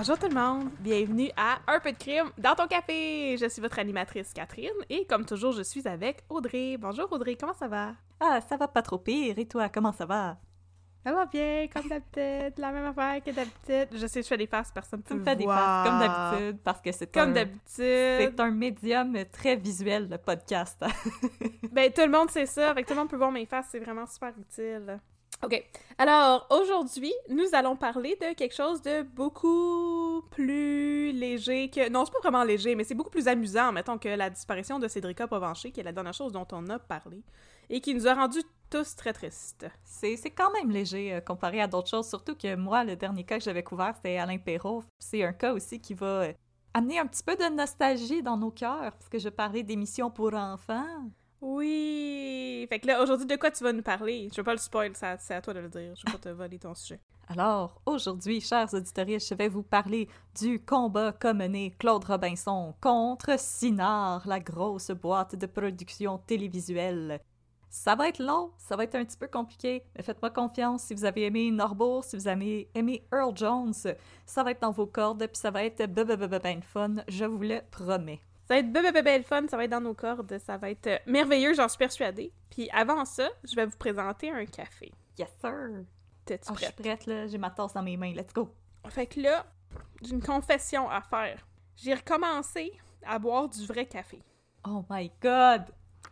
Bonjour tout le monde, bienvenue à Un peu de crime dans ton café. Je suis votre animatrice Catherine et comme toujours, je suis avec Audrey. Bonjour Audrey, comment ça va? Ah, ça va pas trop pire. Et toi, comment ça va? Ça va bien, comme d'habitude, la même affaire que d'habitude. Je sais, je fais des faces, personne ne peut Tu me des faces comme d'habitude parce que c'est Comme un, d'habitude. c'est un médium très visuel, le podcast. Ben, tout le monde sait ça, avec tout le monde peut voir mes faces, c'est vraiment super utile. OK. Alors, aujourd'hui, nous allons parler de quelque chose de beaucoup plus léger que... Non, c'est pas vraiment léger, mais c'est beaucoup plus amusant, mettons, que la disparition de Cédrica Provencher, qui est la dernière chose dont on a parlé, et qui nous a rendus tous très tristes. c'est, quand même léger euh, comparé à d'autres choses, surtout que moi, le dernier cas que j'avais couvert, c'était Alain Perrault. C'est un cas aussi qui va euh, amener un petit peu de nostalgie dans nos cœurs, parce que je parlais d'émissions pour enfants. Oui! Fait que là, aujourd'hui, de quoi tu vas nous parler? Je veux pas le spoil, c'est à, toi de le dire. Je veux pas te voler ton sujet. Alors, aujourd'hui, chers auditeurs, je vais vous parler du combat qu'a mené Claude Robinson contre Sinard, la grosse boîte de production télévisuelle. Ça va être long, ça va être un petit peu compliqué, mais faites-moi confiance, si vous avez aimé Norbourg, si vous avez aimé Earl Jones, ça va être dans vos cordes, puis ça va être ben fun, je vous le promets. Ça va être bébé bébé le fun, ça va être dans nos cordes, ça va être euh, merveilleux, j'en suis persuadée. Puis avant ça, je vais vous présenter un café. Yes, sir! T'es-tu Ah, je suis prête? prête, là, j'ai ma tasse dans mes mains, let's go! Fait que là, j'ai une confession à faire. J'ai recommencé à boire du vrai café. Oh my god!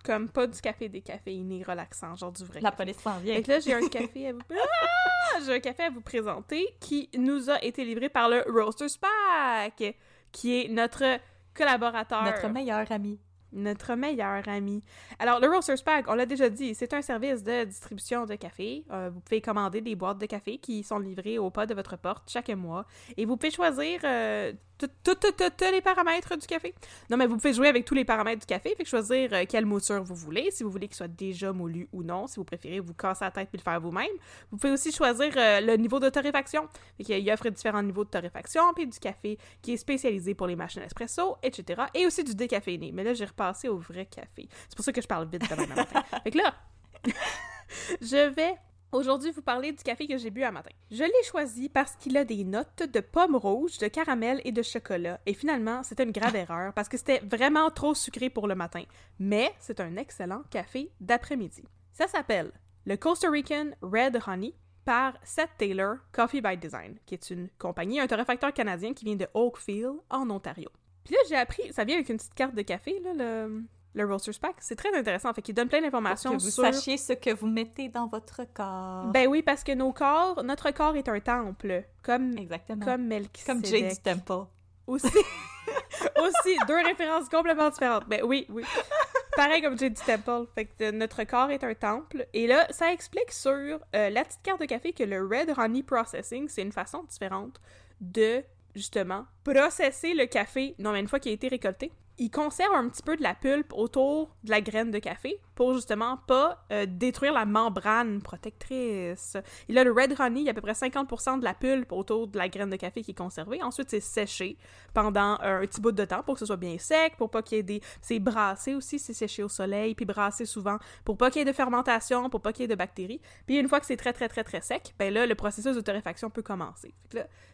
Comme pas du café décaféiné relaxant, genre du vrai La café. police s'en vient. Fait que là, j'ai un café à vous... Ah! J'ai un café à vous présenter qui nous a été livré par le Roasters Pack, qui est notre collaborateur. Notre meilleur ami. Notre meilleur ami. Alors, le Roasters Pack, on l'a déjà dit, c'est un service de distribution de café. Euh, vous pouvez commander des boîtes de café qui sont livrées au pas de votre porte chaque mois. Et vous pouvez choisir euh, tous les paramètres du café. Non, mais vous pouvez jouer avec tous les paramètres du café, fait que choisir euh, quelle mouture vous voulez, si vous voulez qu'il soit déjà moulu ou non, si vous préférez vous casser la tête puis le faire vous-même. Vous pouvez aussi choisir euh, le niveau de torréfaction. Fait qu'il y offre différents niveaux de torréfaction, puis du café qui est spécialisé pour les machines espresso, etc. Et aussi du décaféiné. Mais là, j'ai repassé au vrai café. C'est pour ça que je parle vite demain matin. fait que là, je vais aujourd'hui vous parler du café que j'ai bu un matin. Je l'ai choisi parce qu'il a des notes de pommes rouges, de caramel et de chocolat. Et finalement, c'était une grave erreur parce que c'était vraiment trop sucré pour le matin. Mais c'est un excellent café d'après-midi. Ça s'appelle le Costa Rican Red Honey par Seth Taylor Coffee by Design, qui est une compagnie, un torréfacteur canadien qui vient de Oakville, en Ontario. Puis là, j'ai appris, ça vient avec une petite carte de café, là, le, le Roaster's Pack. C'est très intéressant, fait qu'il donne plein Pour d'informations que vous sur... sachiez ce que vous mettez dans votre corps. Ben oui, parce que nos corps, notre corps est un temple, comme, Exactement. comme Melchizedek. Comme du Temple. Aussi, aussi, deux références complètement différentes. Ben oui, oui. Pareil comme Jay du Temple. Fait que euh, notre corps est un temple. Et là, ça explique sur euh, la petite carte de café que le Red Honey Processing, c'est une façon différente de, justement, processer le café, non mais une fois qu'il a été récolté. Il conserve un petit peu de la pulpe autour de la graine de café pour justement pas euh, détruire la membrane protectrice. Il a le red honey, il y a à peu près 50% de la pulpe autour de la graine de café qui est conservée. Ensuite, c'est séché pendant euh, un petit bout de temps pour que ce soit bien sec, pour pas qu'il y ait des... C'est brassé aussi, c'est séché au soleil, puis brassé souvent pour pas qu'il y ait de fermentation, pour pas qu'il y ait de bactéries. Puis une fois que c'est très, très, très, très sec, ben là, le processus de torréfaction peut commencer.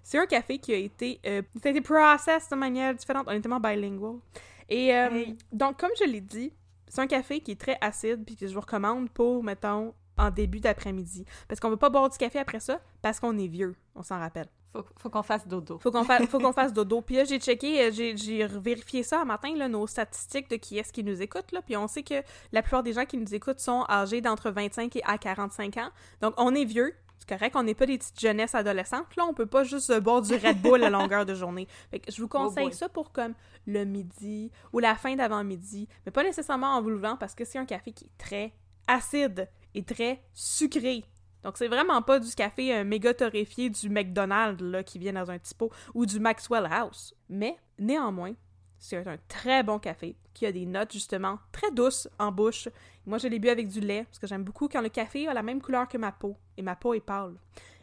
C'est un café qui a été, euh, a été processed de manière différente. On est tellement bilingual. Et euh, donc, comme je l'ai dit, c'est un café qui est très acide, puis que je vous recommande pour, mettons, en début d'après-midi. Parce qu'on veut pas boire du café après ça, parce qu'on est vieux, on s'en rappelle. Faut, faut qu'on fasse dodo. Faut qu'on faut qu'on fasse dodo. Puis là, j'ai checké, euh, j'ai, j'ai vérifié ça un matin, là, nos statistiques de qui est-ce qui nous écoute, là. Puis on sait que la plupart des gens qui nous écoutent sont âgés d'entre 25 et à 45 ans. Donc, on est vieux, c'est correct, on n'est pas des petites jeunesses adolescentes, là, on peut pas juste boire du Red Bull à longueur de journée. Fait que je vous conseille ça pour comme le midi ou la fin d'avant-midi, mais pas nécessairement en vous levant parce que c'est un café qui est très acide et très sucré. Donc c'est vraiment pas du café euh, méga torréfié du McDonald's là, qui vient dans un petit pot ou du Maxwell House. Mais néanmoins, c'est un très bon café qui a des notes justement très douces en bouche. Moi, je l'ai bu avec du lait parce que j'aime beaucoup quand le café a la même couleur que ma peau et ma peau est pâle.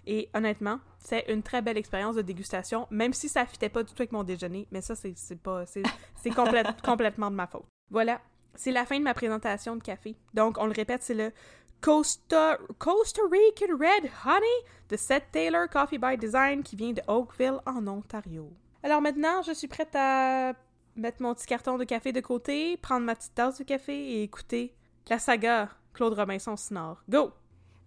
Et honnêtement, c'est une très belle expérience de dégustation, même si ça fitait pas du tout avec mon déjeuner. Mais ça, c'est pas, c'est complètement de ma faute. Voilà, c'est la fin de ma présentation de café. Donc, on le répète, c'est le Costa, Costa Rican Red Honey de Seth Taylor Coffee by Design qui vient de Oakville en Ontario. Alors maintenant, je suis prête à mettre mon petit carton de café de côté, prendre ma petite tasse de café et écouter la saga Claude Robinson Snore. Go!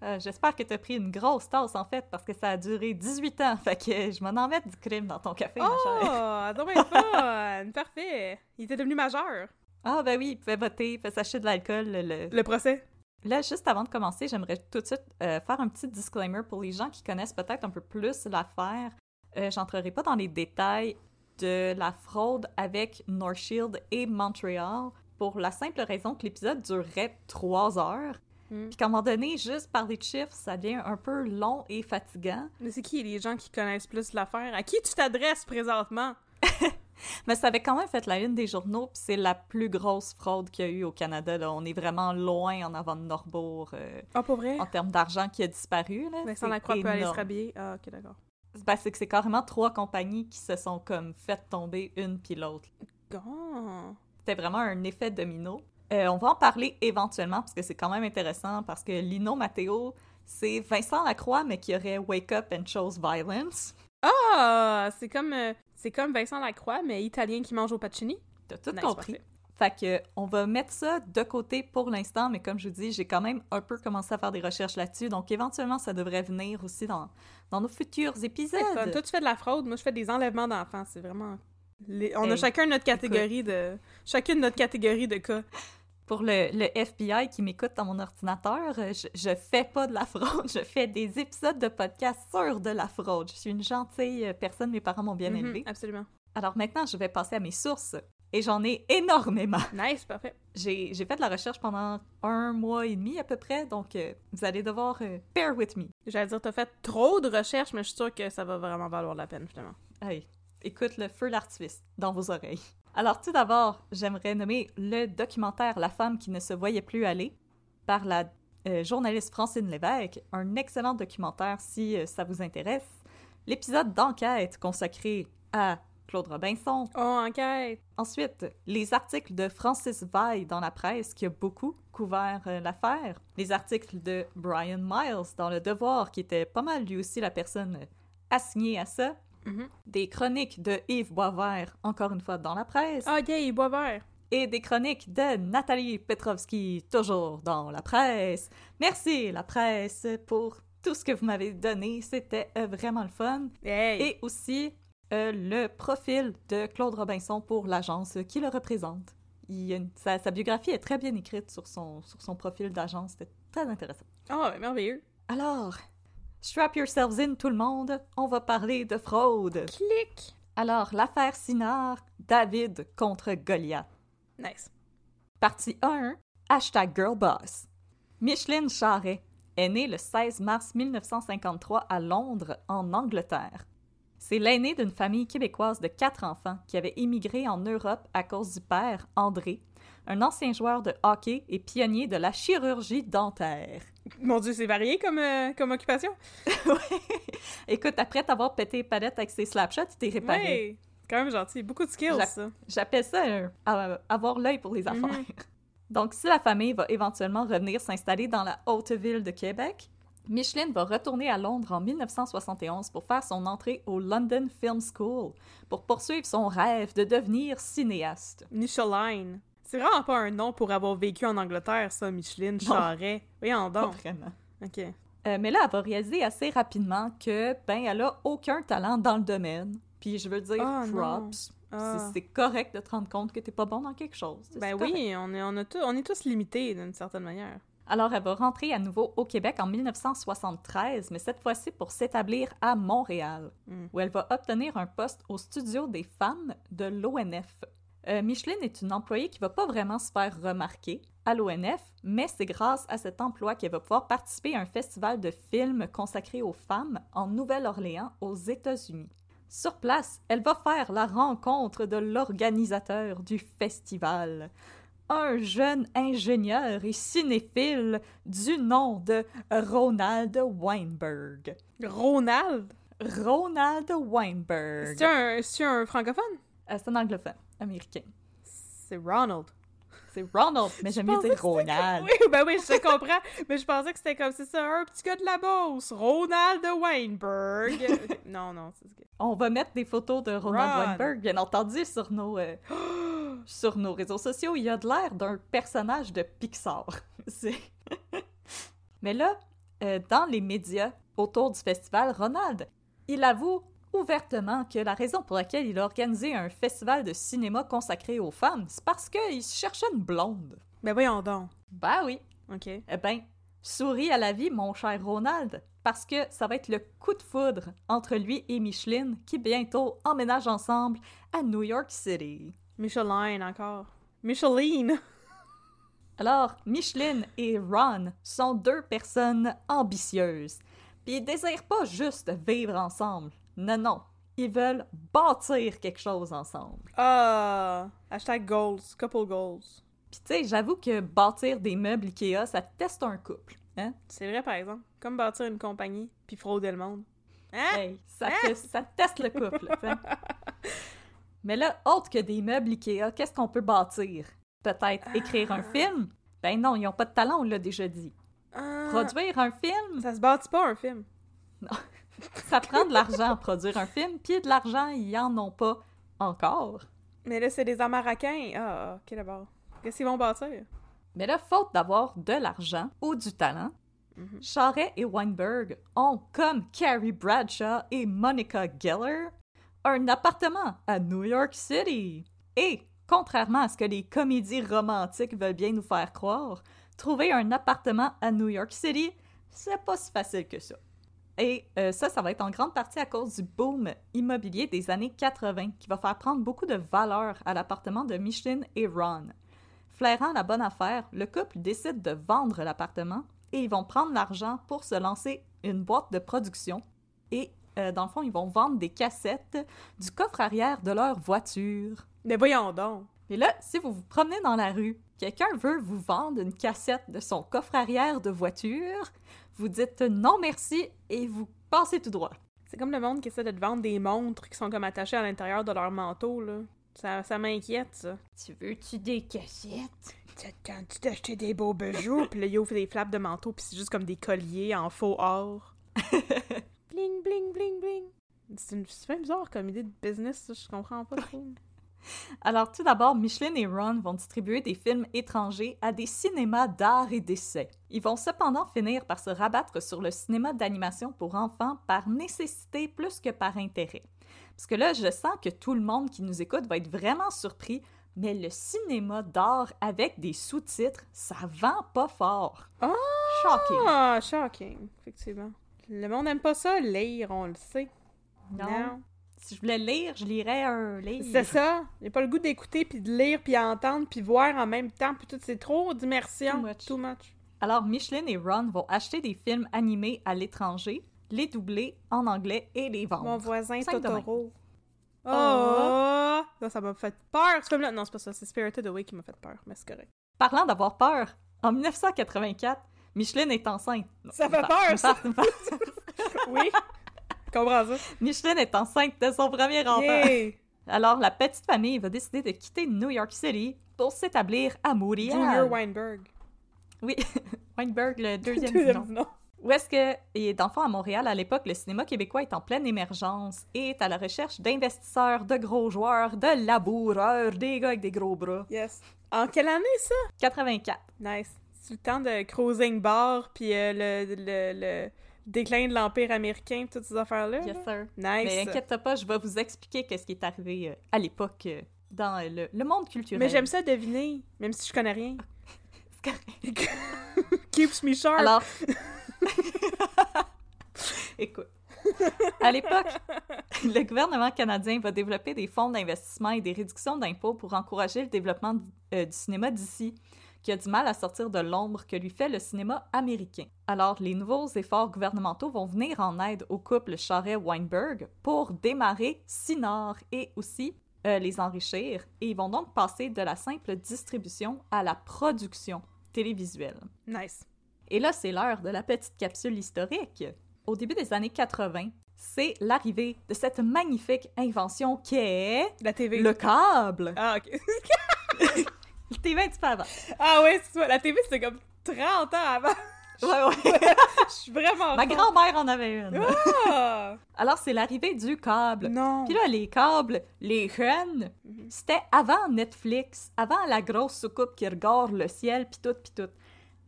Euh, j'espère que tu as pris une grosse tasse, en fait, parce que ça a duré 18 ans. Fait que je m'en en mets du crime dans ton café, oh, ma chère. Oh, fun! Parfait! Il était devenu majeur. Ah, ben oui, il pouvait voter, il pouvait s'acheter de l'alcool. Le... le... procès? Là, juste avant de commencer, j'aimerais tout de suite euh, faire un petit disclaimer pour les gens qui connaissent peut-être un peu plus l'affaire. Euh, J'entrerai pas dans les détails de la fraude avec North Shield et Montreal pour la simple raison que l'épisode durerait trois heures. Hmm. Puis qu'à un moment donné, juste parler de chiffres, ça devient un peu long et fatigant. Mais c'est qui les gens qui connaissent plus l'affaire? À qui tu t'adresses présentement? Mais ça avait quand même fait la une des journaux, puis c'est la plus grosse fraude qu'il y a eu au Canada. Là. On est vraiment loin en avant de Norbourg. Euh, ah, pour vrai? En termes d'argent qui a disparu. Là. Vincent Lacroix peut aller se rhabiller. Ah, ok, d'accord. Ben, c'est que c'est carrément trois compagnies qui se sont comme fait tomber une puis l'autre. C'était vraiment un effet domino. Euh, on va en parler éventuellement parce que c'est quand même intéressant parce que Lino Matteo, c'est Vincent Lacroix mais qui aurait Wake Up and Chose Violence. Ah, c'est comme euh, c'est comme Vincent Lacroix mais italien qui mange au pacini. T'as tout compris. Fait que on va mettre ça de côté pour l'instant, mais comme je vous dis, j'ai quand même un peu commencé à faire des recherches là-dessus, donc éventuellement ça devrait venir aussi dans, dans nos futurs épisodes. Toi tu fais de la fraude, moi je fais des enlèvements d'enfants, c'est vraiment on a chacun notre catégorie de. Chacune notre catégorie de cas. Pour le, le FBI qui m'écoute dans mon ordinateur, je, je fais pas de la fraude, je fais des épisodes de podcast sur de la fraude. Je suis une gentille personne, mes parents m'ont bien mm élevée. Absolument. Alors maintenant, je vais passer à mes sources. Et j'en ai énormément. Nice, parfait. J'ai fait de la recherche pendant un mois et demi à peu près, donc euh, vous allez devoir euh, bear with me. J'allais dire, t'as fait trop de recherches, mais je suis sûre que ça va vraiment valoir la peine, finalement. Hey, écoute le feu d'artifice dans vos oreilles. Alors tout d'abord, j'aimerais nommer le documentaire La femme qui ne se voyait plus aller par la euh, journaliste Francine Lévesque, un excellent documentaire si euh, ça vous intéresse. L'épisode d'enquête consacré à Claude Robinson. Oh, enquête! Ensuite, les articles de Francis Vaille dans la presse qui a beaucoup couvert euh, l'affaire. Les articles de Brian Miles dans Le Devoir qui était pas mal lui aussi la personne assignée à ça. Mhm. Des chroniques de Yves Boisvert, encore une fois dans la presse. Ah, yeah, Yves Boisvert! Et des chroniques de Nathalie Petrovski, toujours dans la presse. Merci, la presse, pour tout ce que vous m'avez donné. C'était euh, vraiment le fun. Et aussi euh, le profil de Claude Robinson pour l'agence qui le représente. Il sa, biographie est très bien écrite sur son, sur son profil d'agence. C'était très intéressant. Oh, merveilleux. Alors, Strap yourselves in, tout le monde. On va parler de fraude. Clic. Alors, l'affaire Sinard, David contre Goliath. Nice. Partie 1, hashtag girlboss. Micheline Charret est née le 16 mars 1953 à Londres, en Angleterre. C'est l'aîné d'une famille québécoise de quatre enfants qui avait émigré en Europe à cause du père, André, un ancien joueur de hockey et pionnier de la chirurgie dentaire. Mon Dieu, c'est varié comme, euh, comme occupation. ouais. Écoute, après t'avoir pété les palettes avec ses slapshots, tu t'es réparé. Ouais, quand même gentil. Beaucoup de skills, ça. J'appelle ça euh, avoir l'œil pour les affaires. Mhm. Donc, si la famille va éventuellement revenir s'installer dans la haute ville de Québec, Micheline va retourner à Londres en 1971 pour faire son entrée au London Film School pour poursuivre son rêve de devenir cinéaste. Micheline. C'est vraiment pas un nom pour avoir vécu en Angleterre, ça, Micheline Charret. Voyons Pas donc. vraiment. OK. Euh, mais là, elle va réaliser assez rapidement que, ben, elle a aucun talent dans le domaine. Puis je veux dire, Ah, props. Ah. C'est- correct de te rendre compte que t'es pas bon dans quelque chose. Ben oui, on est, on, a tout- on est tous limités d'une certaine manière. Alors, elle va rentrer à nouveau au Québec en 1973, mais cette fois-ci pour s'établir à Montréal, Mm. où elle va obtenir un poste au studio des femmes de l'ONF. Euh, Micheline est une employée qui va pas vraiment se faire remarquer à l'ONF, mais c'est grâce à cet emploi qu'elle va pouvoir participer à un festival de films consacré aux femmes en Nouvelle-Orléans, aux États-Unis. Sur place, elle va faire la rencontre de l'organisateur du festival, un jeune ingénieur et cinéphile du nom de Ronald Weinberg. Ronald? Ronald Weinberg. C'est un, c'est un francophone? Euh, C'est un anglophone, américain. C'est Ronald. C'est Ronald, mais j'aime pensais dire Ronald. Oui, ben oui, je comprends. mais je pensais que c'était comme, c'est ça, un petit gars de la Beauce, Ronald Weinberg. non, non, c'est ce que... On va mettre des photos de Ronald Ron. Weinberg, bien entendu, sur nos, euh, sur nos réseaux sociaux. Il a de l'air d'un personnage de Pixar. Mais là, euh, dans les médias autour du festival, Ronald, il avoue ouvertement que la raison pour laquelle il a organisé un festival de cinéma consacré aux femmes, c'est parce qu'il cherchait une blonde. Ben voyons donc. Ben oui. OK. Eh ben, souris à la vie, mon cher Ronald, parce que ça va être le coup de foudre entre lui et Micheline qui bientôt emménagent ensemble à New York City. Micheline, encore. Micheline! Alors, Micheline et Ron sont deux personnes ambitieuses. Puis ils désirent pas juste vivre ensemble. Non, non. Ils veulent bâtir quelque chose ensemble. Ah! Hashtag goals. Couple goals. Puis tu sais, j'avoue que bâtir des meubles Ikea, ça teste un couple. Hein? C'est vrai, par exemple. Comme bâtir une compagnie, puis frauder le monde. Hein? Hey, ça, te- ça teste le couple. Mais là, autre que des meubles Ikea, qu'est-ce qu'on peut bâtir? Peut-être écrire un film? Ben non, ils n'ont pas de talent, on l'a déjà dit. Ah, Produire un film? Ça se bâtit pas, un film. Ça prend de l'argent à produire un film, puis de l'argent, ils en ont pas encore. Mais là, c'est des Amaraquins. Ah, ah, ok, d'abord. Qu'est-ce qu'ils vont bâtir? Mais là, faute d'avoir de l'argent ou du talent, Charret et Weinberg ont, comme Carrie Bradshaw et Monica Geller, un appartement à New York City. Et, contrairement à ce que les comédies romantiques veulent bien nous faire croire, trouver un appartement à New York City, c'est pas si facile que ça. Et euh, ça, ça va être en grande partie à cause du boom immobilier des années 80 qui va faire prendre beaucoup de valeur à l'appartement de Micheline et Ron. Flairant la bonne affaire, le couple décide de vendre l'appartement et ils vont prendre l'argent pour se lancer une boîte de production et euh, dans le fond, ils vont vendre des cassettes du coffre arrière de leur voiture. Mais voyons donc. Et là, si vous vous promenez dans la rue, quelqu'un veut vous vendre une cassette de son coffre arrière de voiture, vous dites non merci et vous passez tout droit. C'est comme le monde qui essaie de te vendre des montres qui sont comme attachées à l'intérieur de leur manteau, là. Ça, ça m'inquiète, ça. Tu veux-tu des cassettes? T'as-tu d'acheter des beaux bijoux? puis là, il ouvre des flaps de manteau, puis c'est juste comme des colliers en faux or. bling, bling, bling, bling. C'est une... bien bizarre comme idée de business, ça, je comprends pas trop. Alors, tout d'abord, Micheline et Ron vont distribuer des films étrangers à des cinémas d'art et d'essai. Ils vont cependant finir par se rabattre sur le cinéma d'animation pour enfants par nécessité plus que par intérêt. Parce que là, je sens que tout le monde qui nous écoute va être vraiment surpris, mais le cinéma d'art avec des sous-titres, ça vend pas fort. Ah! Shocking. Ah, shocking, effectivement. Le monde aime pas ça, lire, on le sait. Non. Si je voulais lire, je lirais un livre. C'est ça. J'ai pas le goût d'écouter, puis de lire, puis entendre, puis voir en même temps, puis tout, c'est trop d'immersion. Too much. Too much. Alors, Micheline et Ron vont acheter des films animés à l'étranger les doubler en anglais et les vendre. Mon voisin Cinq. Totoro. Oh! Ça, ça m'a fait peur, ce film-là. Non, c'est pas ça, c'est Spirited Away qui m'a fait peur, mais c'est correct. Parlant d'avoir peur, en 1984, Micheline est enceinte. Non, Ça fait peur, ça. Oui? Comprends ça? Micheline est enceinte de son premier enfant. Alors, la petite famille va décider de quitter New York City pour s'établir à Montréal. Junior Weinberg. Oui, Weinberg, le deuxième Deuxième nom. Où est-ce que, et fond, à Montréal, à l'époque, le cinéma québécois est en pleine émergence et est à la recherche d'investisseurs, de gros joueurs, de laboureurs, des gars avec des gros bras. Yes. En quelle année, ça? 84. Nice. Le temps de Cruising Bar, puis euh, le, le, le déclin de l'Empire américain, toutes ces affaires-là. Yes, sir. Nice. Mais inquiète pas, je vais vous expliquer qu'est-ce qui est arrivé euh, à l'époque euh, dans le, le monde culturel. Mais j'aime ça deviner, même si je connais rien. Correct. Keeps me sharp. Alors, écoute, à l'époque, le gouvernement canadien va développer des fonds d'investissement et des réductions d'impôts pour encourager le développement du cinéma d'ici, qui a du mal à sortir de l'ombre que lui fait le cinéma américain. Alors, les nouveaux efforts gouvernementaux vont venir en aide au couple Charret-Weinberg pour démarrer Cinor et aussi euh, les enrichir, et ils vont donc passer de la simple distribution à la production télévisuelle. Nice. Et là, c'est l'heure de la petite capsule historique. Au début des années 80, c'est l'arrivée de cette magnifique invention qui est La TV. le câble. Ah, ok. TV un petit peu avant. ah ouais, c'est ça. La TV, c'était comme 30 ans avant. Ouais, ouais. Je suis vraiment Ma grand-mère en avait une. Ah! Alors, c'est l'arrivée du câble. Non. Puis là, les câbles, les chaînes, c'était avant Netflix, avant la grosse soucoupe qui regarde le ciel, pis tout, pis tout.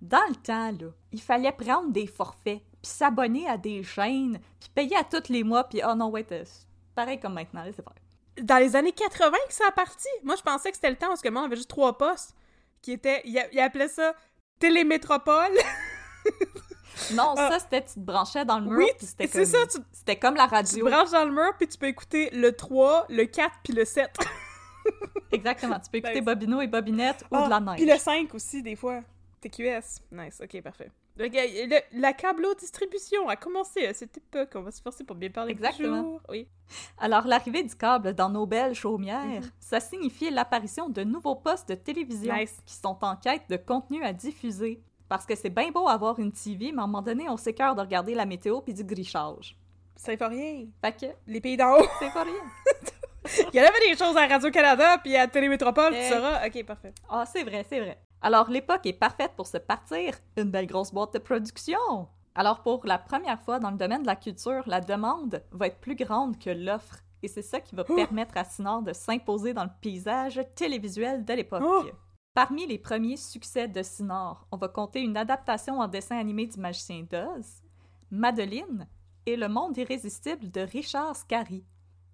Dans le temps, là, il fallait prendre des forfaits, puis s'abonner à des chaînes, puis payer à tous les mois, puis oh non, ouais, pareil comme maintenant, laissez faire. Dans les années 80 que ça a parti. Moi, je pensais que c'était le temps parce que moi, on avait juste trois postes qui étaient. Ils ils appelaient ça Télémétropole. Non, Ah. ça, c'était, tu te branchais dans le mur, Oui, c'était comme... ça, C'était comme la Tu te radio. branches dans le mur, puis tu peux écouter le 3, le 4, puis le 7. Exactement, tu peux écouter Nice. Bobino et Bobinette ou Ah, de la neige. Puis le 5 aussi, des fois. TQS. Nice, ok, parfait. Le, la câblo-distribution a commencé à cette époque. On va se forcer pour bien parler Exactement. toujours. Oui. Alors, l'arrivée du câble dans nos belles chaumières, Mhm. ça signifiait l'apparition de nouveaux postes de télévision Nice. qui sont en quête de contenu à diffuser. Parce que c'est bien beau avoir une TV, mais à un moment donné, on s'écœure de regarder la météo puis du grichage. Ça fait rien. Fait que, Les pays d'en haut. c'est pas rien. Il y en avait des choses à Radio-Canada, puis à Télémétropole, tu sauras. Ok, parfait. Ah, c'est vrai, c'est vrai. Alors, l'époque est parfaite pour se partir une belle grosse boîte de production. Alors, pour la première fois dans le domaine de la culture, la demande va être plus grande que l'offre. Et c'est ça qui va permettre à Sinor de s'imposer dans le paysage télévisuel de l'époque. Oh! Parmi les premiers succès de Sinor, on va compter une adaptation en dessin animé du Magicien d'Oz, Madeline et Le Monde irrésistible de Richard Scarry.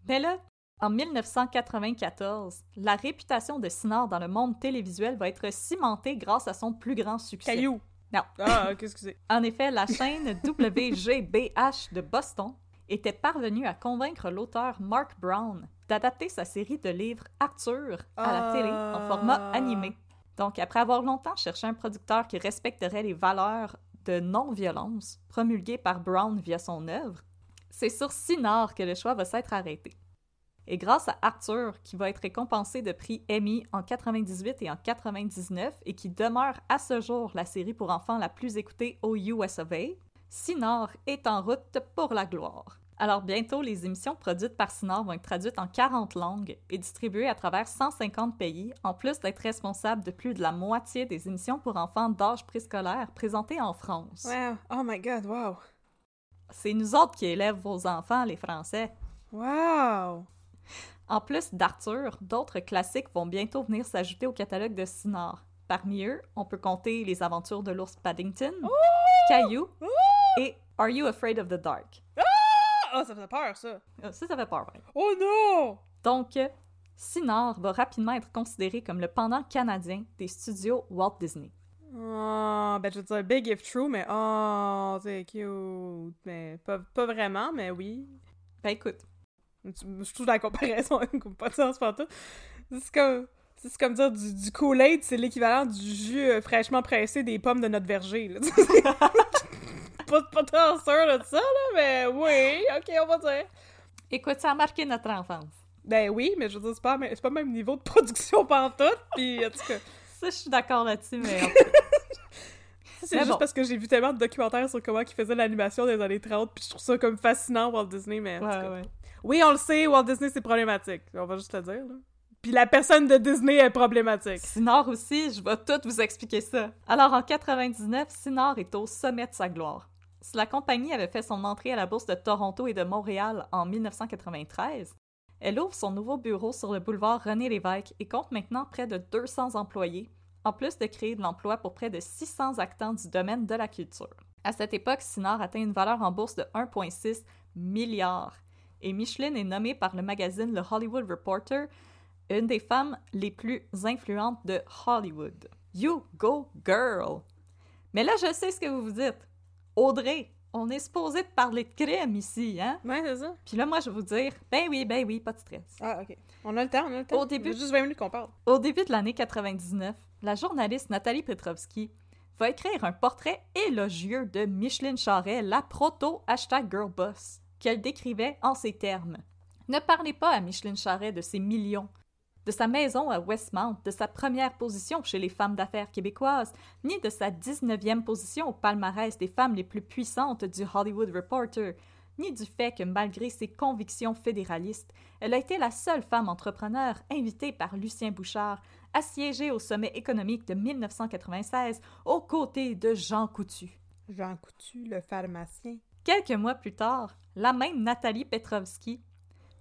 Mais là, en 1994, la réputation de Sinor dans le monde télévisuel va être cimentée grâce à son plus grand succès. Caillou. Non. Ah, ok, excusez. En effet, la chaîne WGBH de Boston était parvenue à convaincre l'auteur Mark Brown d'adapter sa série de livres Arthur à la télé en format Ah. animé. Donc, après avoir longtemps cherché un producteur qui respecterait les valeurs de non-violence promulguées par Brown via son œuvre, c'est sur Cinor que le choix va s'être arrêté. Et grâce à Arthur, qui va être récompensé de prix Emmy en 98 et en 99 et qui demeure à ce jour la série pour enfants la plus écoutée au US of A, Cinor est en route pour la gloire. Alors bientôt, les émissions produites par Cinor vont être traduites en 40 langues et distribuées à travers 150 pays, en plus d'être responsable de plus de la moitié des émissions pour enfants d'âge préscolaire présentées en France. Wow. Oh my god, wow. C'est nous autres qui élèvent vos enfants, les Français. Wow. En plus d'Arthur, d'autres classiques vont bientôt venir s'ajouter au catalogue de Sinor. Parmi eux, on peut compter Les aventures de l'ours Paddington, Caillou et Are You Afraid of the Dark? Ah, ça fait peur, ça. Euh, Ça, ça fait peur, ouais. Oh non! Donc, euh, Sinor va rapidement être considéré comme le pendant canadien des studios Walt Disney. Oh, ben je veux dire big if true, mais oh, c'est cute. Mais pas, pas vraiment, mais oui. Ben écoute, Je trouve la comparaison comme pas de sens pour tout. C'est comme, c'est comme dire du, du Kool-Aid, c'est l'équivalent du jus euh, fraîchement pressé des pommes de notre verger. Là. pas, pas tant sûr de ça, là, mais oui, ok, on va dire. Écoute, ça a marqué notre enfance. Ben oui, mais je veux dire, c'est pas, c'est pas le même niveau de production pantoute, puis en tout cas... Ça, je suis d'accord là-dessus, mais... C'est juste bon. parce que j'ai vu tellement de documentaires sur comment ils faisaient l'animation des années 30, puis je trouve ça comme fascinant, Walt Disney, mais... en tout cas. Ouais. Oui, on le sait, Walt Disney, c'est problématique. On va juste le dire. Puis la personne de Disney est problématique. Sinor aussi, je vais tout vous expliquer ça. Alors en 99, Sinor est au sommet de sa gloire. Si la compagnie avait fait son entrée à la bourse de Toronto et de Montréal en 1993, elle ouvre son nouveau bureau sur le boulevard René Lévesque et compte maintenant près de 200 employés, en plus de créer de l'emploi pour près de 600 actants du domaine de la culture. À cette époque, Sinor atteint une valeur en bourse de 1,6 milliard et Micheline est nommée par le magazine Le Hollywood Reporter une des femmes les plus influentes de Hollywood. You go girl! Mais là, je sais ce que vous vous dites. Audrey, on est supposé de parler de crème ici, hein? Ouais, c'est ça. Puis là, moi, je vais vous dire, ben oui, ben oui, pas de stress. Ah, ok. On a le temps, on a le temps. Au début- juste 20 minutes qu'on parle. Au début de l'année 99, la journaliste Nathalie Petrovski va écrire un portrait élogieux de Micheline Charret, la proto hashtag girlboss, qu'elle décrivait en ces termes. Ne parlez pas à Micheline Charret de ses millions, de sa maison à Westmount, de sa première position chez les femmes d'affaires québécoises, ni de sa 19e position au palmarès des femmes les plus puissantes du Hollywood Reporter, ni du fait que malgré ses convictions fédéralistes, elle a été la seule femme entrepreneur invitée par Lucien Bouchard à siéger au sommet économique de 1996 aux côtés de Jean Coutu. Jean Coutu, le pharmacien. Quelques mois plus tard, la même Nathalie Petrovski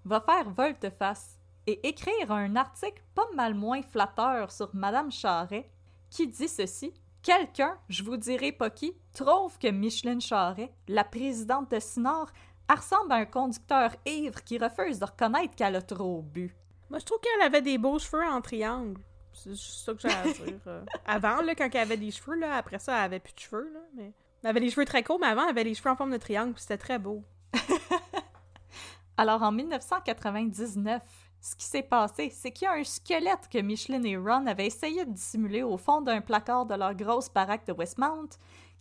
va faire volte-face et écrire un article pas mal moins flatteur sur Madame Charret qui dit ceci. Quelqu'un, je vous dirai pas qui, trouve que Micheline Charret, la présidente de Sinor, ressemble à un conducteur ivre qui refuse de reconnaître qu'elle a trop bu. Moi, je trouve qu'elle avait des beaux cheveux en triangle. C'est juste ça que j'ai à dire. euh. Avant, là, quand elle avait des cheveux, là, après ça, elle avait plus de cheveux, là, mais... Elle avait les cheveux très courts, mais avant, elle avait les cheveux en forme de triangle, puis c'était très beau. Alors en 1999, ce qui s'est passé, c'est qu'il y a un squelette que Micheline et Ron avaient essayé de dissimuler au fond d'un placard de leur grosse baraque de Westmount,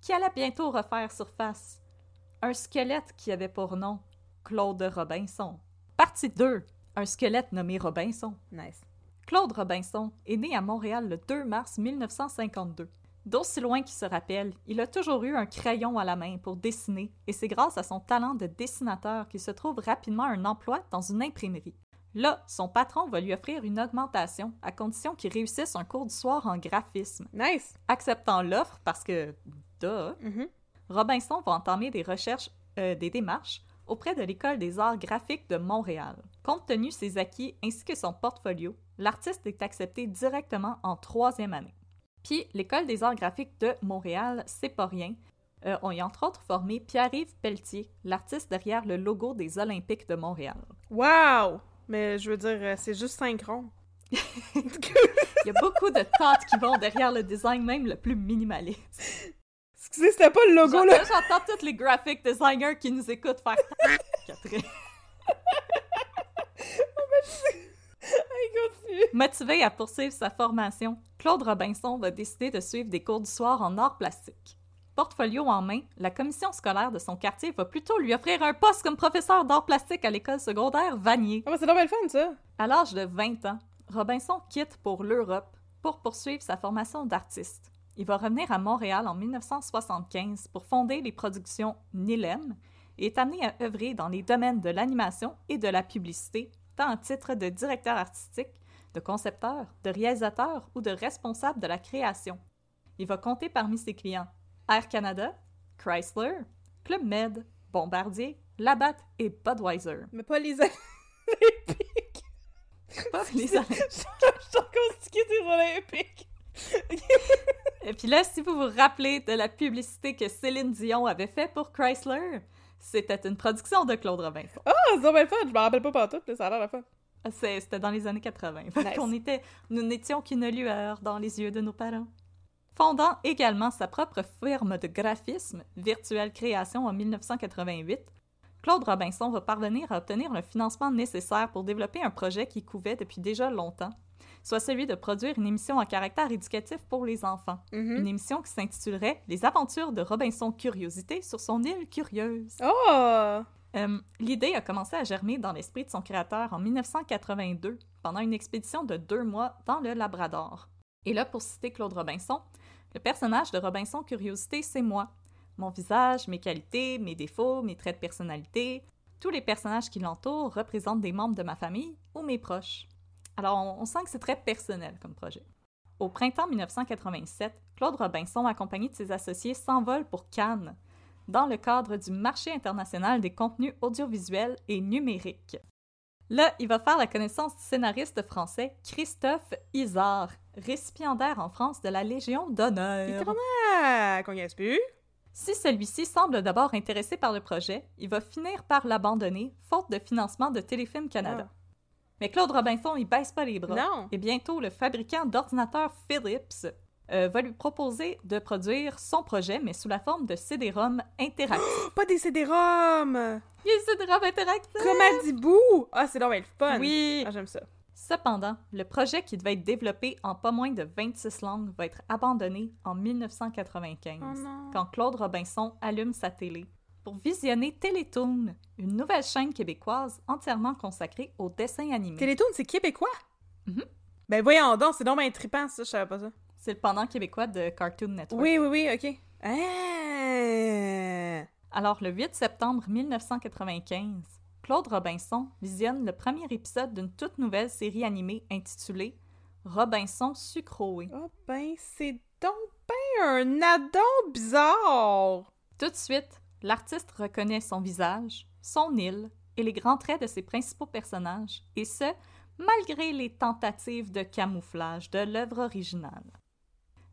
qui allait bientôt refaire surface. Un squelette qui avait pour nom Claude Robinson. Partie 2. Un squelette nommé Robinson. Nice. Claude Robinson est né à Montréal le 2 mars 1952. D'aussi loin qu'il se rappelle, il a toujours eu un crayon à la main pour dessiner et c'est grâce à son talent de dessinateur qu'il se trouve rapidement un emploi dans une imprimerie. Là, son patron va lui offrir une augmentation à condition qu'il réussisse un cours du soir en graphisme. Nice! Acceptant l'offre parce que, duh, Mhm. Robinson va entamer des recherches, euh, des démarches auprès de l'École des arts graphiques de Montréal. Compte tenu de ses acquis ainsi que son portfolio, l'artiste est accepté directement en troisième année. Puis, l'École des arts graphiques de Montréal, c'est pas rien. Euh, on y a entre autres formé Pierre-Yves Pelletier, l'artiste derrière le logo des Olympiques de Montréal. Wow! Mais je veux dire, euh, c'est juste synchron. Il y a beaucoup de tâtes qui vont derrière le design, même le plus minimaliste. Excusez, c'était pas le logo, là! J'entends tous les graphic designers qui nous écoutent faire Catherine. Hey, continue. Motivé à poursuivre sa formation, Claude Robinson va décider de suivre des cours du soir en art plastique. Portfolio en main, la commission scolaire de son quartier va plutôt lui offrir un poste comme professeur d'art plastique à l'école secondaire Vanier. Ah, c'est normal fun, ça! À l'âge de 20 ans, Robinson quitte pour l'Europe pour poursuivre sa formation d'artiste. Il va revenir à Montréal en 1975 pour fonder les productions Nilem et est amené à œuvrer dans les domaines de l'animation et de la publicité, en titre de directeur artistique, de concepteur, de réalisateur ou de responsable de la création. Il va compter parmi ses clients Air Canada, Chrysler, Club Med, Bombardier, Labatt et Budweiser. Mais pas les Olympiques! Pas les Je suis des Olympiques! Et puis là, si vous vous rappelez de la publicité que Céline Dion avait fait pour Chrysler, c'était une production de Claude Robinson. Ah, c'est fun! Je m'en rappelle pas partout, mais ça a l'air la fun. C'est- C'était dans les années 80. Fait Nice. qu'on était, nous n'étions qu'une lueur dans les yeux de nos parents. Fondant également sa propre firme de graphisme, Virtuelle Création, en 1988, Claude Robinson va parvenir à obtenir le financement nécessaire pour développer un projet qui couvait depuis déjà longtemps, soit celui de produire une émission à caractère éducatif pour les enfants. Mhm. Une émission qui s'intitulerait Les aventures de Robinson Curiosité sur son île curieuse. Oh! Euh, L'idée a commencé à germer dans l'esprit de son créateur en 1982, pendant une expédition de deux mois dans le Labrador. Et là, pour citer Claude Robinson, le personnage de Robinson Curiosité, c'est moi. Mon visage, mes qualités, mes défauts, mes traits de personnalité, tous les personnages qui l'entourent représentent des membres de ma famille ou mes proches. Alors, on, on sent que c'est très personnel comme projet. Au printemps 1987, Claude Robinson, accompagné de ses associés, s'envole pour Cannes, dans le cadre du marché international des contenus audiovisuels et numériques. Là, il va faire la connaissance du scénariste français Christophe Isard, récipiendaire en France de la Légion d'honneur. Qu'on plus? Si celui-ci semble d'abord intéressé par le projet, il va finir par l'abandonner, faute de financement de Téléfilm Canada. Ah. Mais Claude Robinson, il baisse pas les bras. Non. Et bientôt, le fabricant d'ordinateurs Philips euh, va lui proposer de produire son projet, mais sous la forme de CD-ROM interactifs. Pas des CD-ROM! Il y a des CD-ROM interactifs! Comme à Dibou! Ah, c'est le fun! Oui! Ah, j'aime ça. Cependant, le projet qui devait être développé en pas moins de 26 langues va être abandonné en 1995, Oh non. quand Claude Robinson allume sa télé pour visionner Télétoon, une nouvelle chaîne québécoise entièrement consacrée aux dessins animés. Télétoon, c'est québécois? Mhm. Ben voyons donc, c'est donc bien trippant, ça, je savais pas ça. C'est le pendant québécois de Cartoon Network. Oui, oui, oui, ok. Ah! Alors, le 8 septembre 1995, Claude Robinson visionne le premier épisode d'une toute nouvelle série animée intitulée Robinson Sucroé. Oh ben, c'est donc ben un addon bizarre! Tout de suite, l'artiste reconnaît son visage, son île et les grands traits de ses principaux personnages, et ce, malgré les tentatives de camouflage de l'œuvre originale.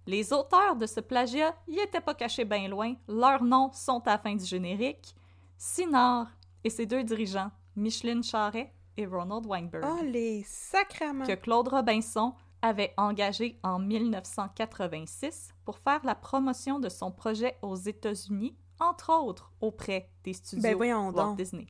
Les auteurs de ce plagiat y étaient pas cachés bien loin, leurs noms sont à la fin du générique, Sinard et ses deux dirigeants, Micheline Charret et Ronald Weinberg Oh, les que Claude Robinson avait engagé en 1986 pour faire la promotion de son projet aux États-Unis, entre autres auprès des studios Ben voyons Walt donc. Disney.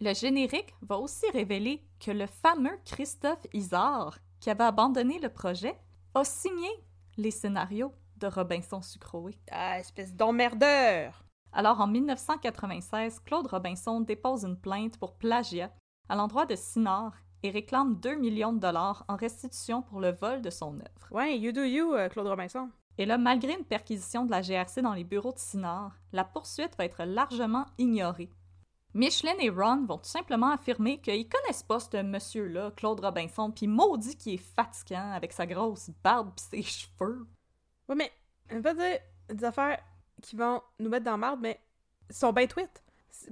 Le générique va aussi révéler que le fameux Christophe Isard, qui avait abandonné le projet, a signé les scénarios de Robinson Sucroé. Ah, espèce d'emmerdeur! Alors, en 1996, Claude Robinson dépose une plainte pour plagiat à l'endroit de Sinard et réclame 2 millions de dollars en restitution pour le vol de son œuvre. Ouais, you do you, euh, Claude Robinson. Et là, malgré une perquisition de la GRC dans les bureaux de Sinard, la poursuite va être largement ignorée. Michelin et Ron vont tout simplement affirmer qu'ils connaissent pas ce monsieur-là, Claude Robinson, puis maudit qu'il est fatigant avec sa grosse barbe pis ses cheveux. Ouais, mais, on va dire des affaires qui vont nous mettre dans marde, mais ils sont bien tweets.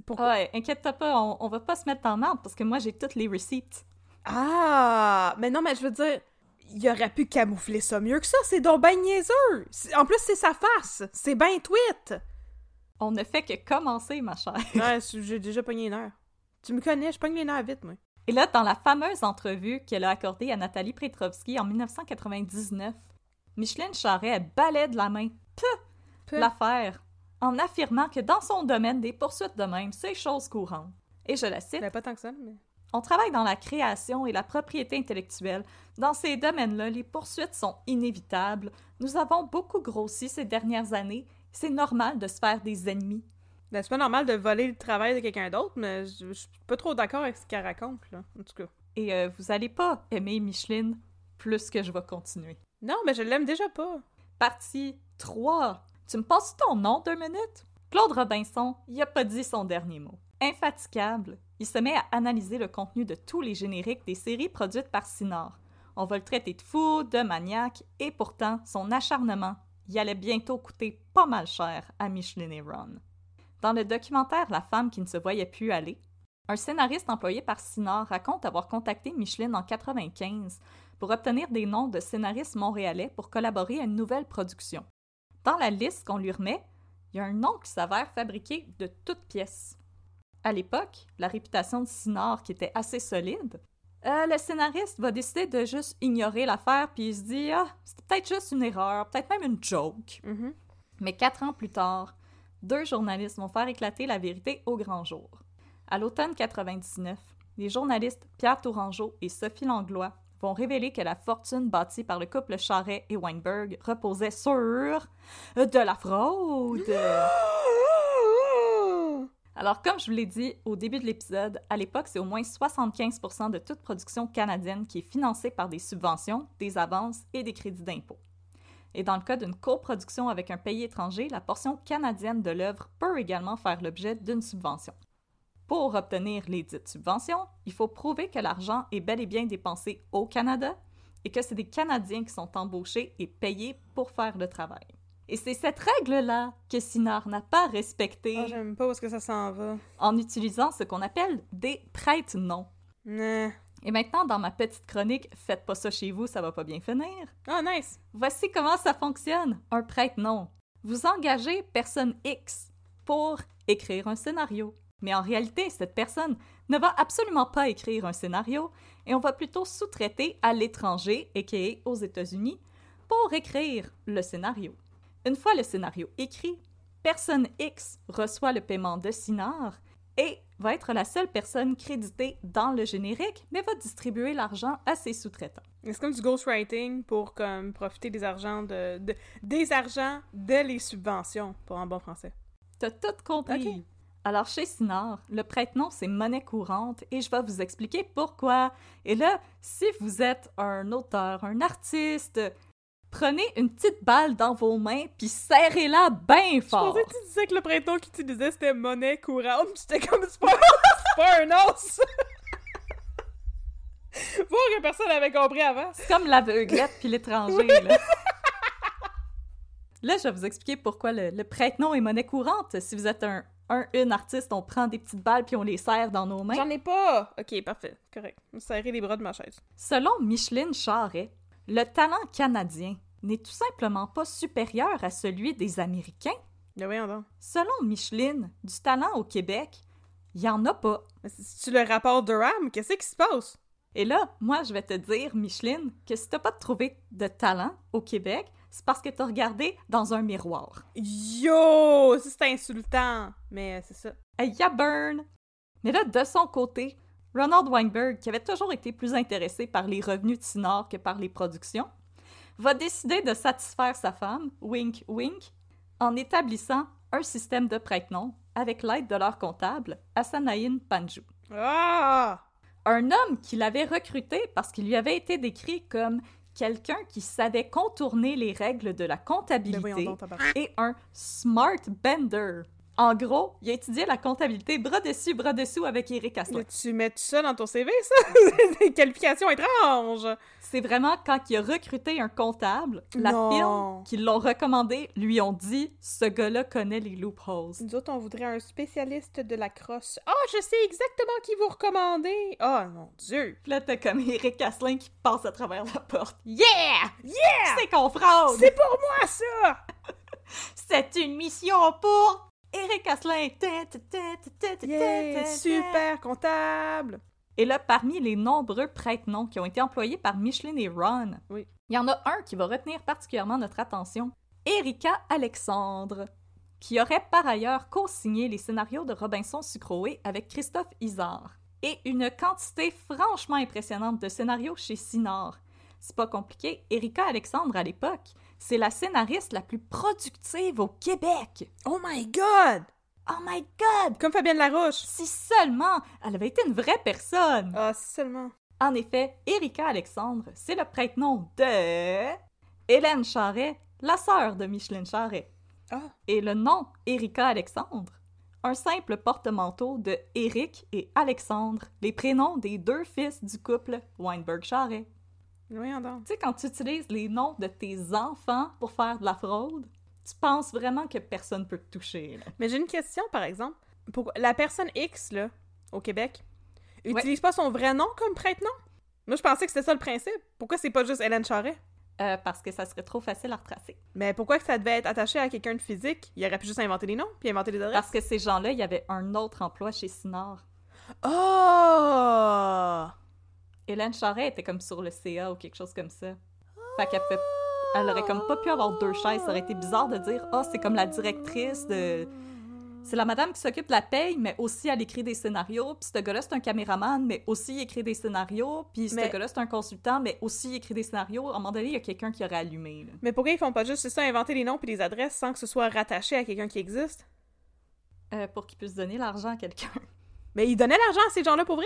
Pourquoi? Ouais, inquiète-toi pas, on, on va pas se mettre en marde parce que moi j'ai toutes les receipts. Ah! Mais non, mais je veux dire, il aurait pu camoufler ça mieux que ça, c'est donc ben niaiseux! En plus, c'est sa face! C'est ben tweet! On ne fait que commencer, ma chère. Ouais, j'ai déjà pogné une heure. Tu me connais, je pogne les nerfs vite, moi. Et là, dans la fameuse entrevue qu'elle a accordée à Nathalie Petrovski en 1999, Micheline Charret balait de la main l'affaire en affirmant que dans son domaine, des poursuites de même, c'est chose courante. Et je la cite Ben, pas tant que ça, mais... On travaille dans la création et la propriété intellectuelle. Dans ces domaines-là, les poursuites sont inévitables. Nous avons beaucoup grossi ces dernières années. C'est normal de se faire des ennemis. Ben, c'est pas normal de voler le travail de quelqu'un d'autre, mais je je suis pas trop d'accord avec ce qu'elle raconte, là, en tout cas. Et euh, vous allez pas aimer Micheline plus que je vais continuer. Non, mais je l'aime déjà pas. Partie 3. Tu me passes ton nom deux minutes? Claude Robinson, il a pas dit son dernier mot. Infatigable, il se met à analyser le contenu de tous les génériques des séries produites par Sinard. On va le traiter de fou, de maniaque, et pourtant, son acharnement y allait bientôt coûter pas mal cher à Micheline et Ron. Dans le documentaire La femme qui ne se voyait plus aller, un scénariste employé par Sinard raconte avoir contacté Micheline en 95 pour obtenir des noms de scénaristes montréalais pour collaborer à une nouvelle production. Dans la liste qu'on lui remet, il y a un nom qui s'avère fabriqué de toutes pièces. À l'époque, la réputation de Sinard qui était assez solide, euh, le scénariste va décider de juste ignorer l'affaire puis il se dit ah c'était peut-être juste une erreur, peut-être même une joke. Mhm. Mais quatre ans plus tard, deux journalistes vont faire éclater la vérité au grand jour. À l'automne 99, les journalistes Pierre Tourangeau et Sophie Langlois vont révéler que la fortune bâtie par le couple Charret et Weinberg reposait sur de la fraude. Alors, comme je vous l'ai dit au début de l'épisode, à l'époque, c'est au moins 75% de toute production canadienne qui est financée par des subventions, des avances et des crédits d'impôt. Et dans le cas d'une coproduction avec un pays étranger, la portion canadienne de l'œuvre peut également faire l'objet d'une subvention. Pour obtenir les dites subventions, il faut prouver que l'argent est bel et bien dépensé au Canada et que c'est des Canadiens qui sont embauchés et payés pour faire le travail. Et c'est cette règle-là que Sinard n'a pas respectée Ah, j'aime pas où est-ce que ça s'en va. en utilisant ce qu'on appelle des prête-noms. Nah. Et maintenant, dans ma petite chronique Faites pas ça chez vous, ça va pas bien finir. Ah, nice. Voici comment ça fonctionne, un prête-nom. Vous engagez personne X pour écrire un scénario. Mais en réalité, cette personne ne va absolument pas écrire un scénario et on va plutôt sous-traiter à l'étranger, a.k.a. aux États-Unis, pour écrire le scénario. Une fois le scénario écrit, personne X reçoit le paiement de Sinard et va être la seule personne créditée dans le générique, mais va distribuer l'argent à ses sous-traitants. C'est comme du ghostwriting pour comme profiter des argents de, de- des argents de les subventions pour en bon français. T'as tout compris. Alors, chez Sinard, le prête-nom, c'est monnaie courante et je vais vous expliquer pourquoi. Et là, si vous êtes un auteur, un artiste, prenez une petite balle dans vos mains puis serrez-la bien Je fort. pensais que tu disais que le prêton qu'il utilisait c'était monnaie courante, pis j'étais comme c'est pas, c'est pas un os! Voir que personne avait compris avant. C'est comme l'aveuglette puis l'étranger, là. Là, je vais vous expliquer pourquoi le, le prête-nom est monnaie courante. Si vous êtes un, un, une artiste, on prend des petites balles puis on les serre dans nos mains. J'en ai pas! Ok, parfait, correct. Je me serrer les bras de ma chaise. Selon Micheline Charret, le talent canadien n'est tout simplement pas supérieur à celui des Américains. Mais voyons donc. Selon Micheline, du talent au Québec, il y en a pas. Mais si tu le rapport Durham, qu'est-ce qui se passe? Et là, moi, je vais te dire, Micheline, que si t'as pas trouvé de talent au Québec, c'est parce que t'as regardé dans un miroir. Yo! C'est insultant! Mais c'est ça. Hey, ya burn! Mais là, de son côté, Ronald Weinberg, qui avait toujours été plus intéressé par les revenus de Sinard que par les productions, va décider de satisfaire sa femme, wink wink, en établissant un système de prête-nom avec l'aide de leur comptable, Asanaïn Panju. Ah! Un homme qu'il avait recruté parce qu'il lui avait été décrit comme quelqu'un qui savait contourner les règles de la Ben comptabilité donc, et un smart bender. En gros, il a étudié la comptabilité bras dessus, bras dessous avec Eric Asselin. Tu mets tout ça dans ton CV, ça? c'est des qualifications étranges! C'est vraiment quand il a recruté un comptable, la Non. firme qui l'ont recommandé lui ont dit ce gars-là connaît les loopholes. Nous autres, on voudrait un spécialiste de la crosse. Ah, je sais exactement qui vous recommander! Ah, mon Dieu! Puis là, t'as comme Eric Asselin qui passe à travers la porte. Yeah! Yeah! C'est qu'on fraude! C'est pour moi, ça! C'est une mission pour Eric Asselin. Yeah! Super comptable! Et là, parmi les nombreux prête-noms qui ont été employés par Micheline et Ron, Oui. il y en a un qui va retenir particulièrement notre attention. Erika Alexandre, qui aurait par ailleurs co-signé les scénarios de Robinson Sucroé avec Christophe Isard. Et une quantité franchement impressionnante de scénarios chez Sinard. C'est pas compliqué, Erika Alexandre à l'époque, c'est la scénariste la plus productive au Québec. Oh my god! Oh my god! Comme Fabienne Larouche! Si seulement elle avait été une vraie personne! Ah, si seulement. En effet, Erika Alexandre, c'est le prête-nom de Hélène Charret, la sœur de Micheline Charret. Ah! Et le nom Erika Alexandre, un simple porte-manteau de Éric et Alexandre, les prénoms des deux fils du couple Weinberg-Charret. Tu sais, quand tu utilises les noms de tes enfants pour faire de la fraude, tu penses vraiment que personne peut te toucher. là. Mais j'ai une question, par exemple. Pourquoi la personne X, là, au Québec, utilise pas son vrai nom comme prête-nom? Moi, je pensais que c'était ça le principe. Pourquoi c'est pas juste Hélène Charret? Euh, parce que ça serait trop facile à retracer. Mais pourquoi que ça devait être attaché à quelqu'un de physique? Il aurait pu juste inventer les noms, puis inventer les adresses. Parce que ces gens-là, il y avait un autre emploi chez Sinard. Oh! Hélène Charret était comme sur le CA ou quelque chose comme ça. Fait qu'elle Elle aurait comme pas pu avoir deux chaises. Ça aurait été bizarre de dire « Ah, c'est comme la directrice de... C'est la madame qui s'occupe de la paye, mais aussi elle écrit des scénarios. Puis ce gars-là, c'est un caméraman, mais aussi il écrit des scénarios. Puis ce Mais- gars-là, c'est un consultant, mais aussi il écrit des scénarios. À un moment donné, il y a quelqu'un qui aurait allumé. là. Mais pourquoi ils font pas juste ça, inventer des noms puis des adresses sans que ce soit rattaché à quelqu'un qui existe? Euh, pour qu'il puisse donner l'argent à quelqu'un. Mais ils donnaient l'argent à ces gens-là pour vrai?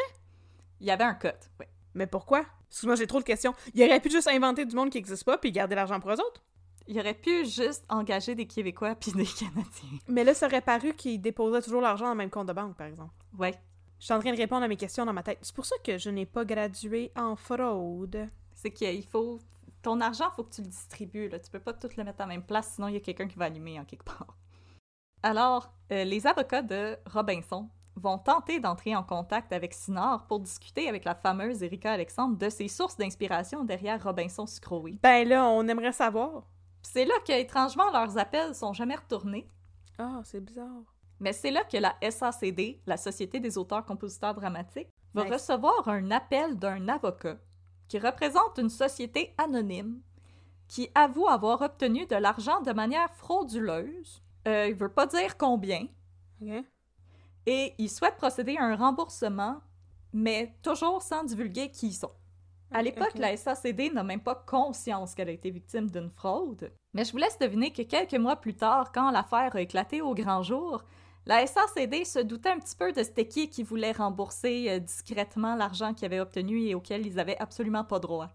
Il y avait un cut, oui. Mais pourquoi? Excuse-moi, j'ai trop de questions. Ils auraient pu juste inventer du monde qui existe pas puis garder l'argent pour eux autres. Il aurait pu juste engager des Québécois puis des Canadiens. Mais là, ça aurait paru qu'ils déposaient toujours l'argent dans le même compte de banque, par exemple. Ouais. Je suis en train de répondre à mes questions dans ma tête. C'est pour ça que je n'ai pas gradué en fraude. C'est qu'il faut. Ton argent, faut que tu le distribues. Là. Tu peux pas tout le mettre à la même place, sinon il y a quelqu'un qui va allumer en quelque part. Alors, euh, les avocats de Robinson vont tenter d'entrer en contact avec Sinard pour discuter avec la fameuse Erika Alexandre de ses sources d'inspiration derrière Robinson Sucrowy. Ben là, on aimerait savoir. C'est là que, étrangement, leurs appels sont jamais retournés. Ah, c'est bizarre. Mais c'est là que la SACD, la Société des auteurs-compositeurs dramatiques, va Nice. recevoir un appel d'un avocat qui représente une société anonyme qui avoue avoir obtenu de l'argent de manière frauduleuse. Euh, il veut pas dire combien. Et il souhaite procéder à un remboursement, mais toujours sans divulguer qui ils sont. À l'époque, ok. la SACD n'a même pas conscience qu'elle a été victime d'une fraude. Mais je vous laisse deviner que quelques mois plus tard, quand l'affaire a éclaté au grand jour, la SACD se doutait un petit peu de c'était qui qui voulait rembourser euh, discrètement l'argent qu'ils avaient obtenu et auquel ils avaient absolument pas droit.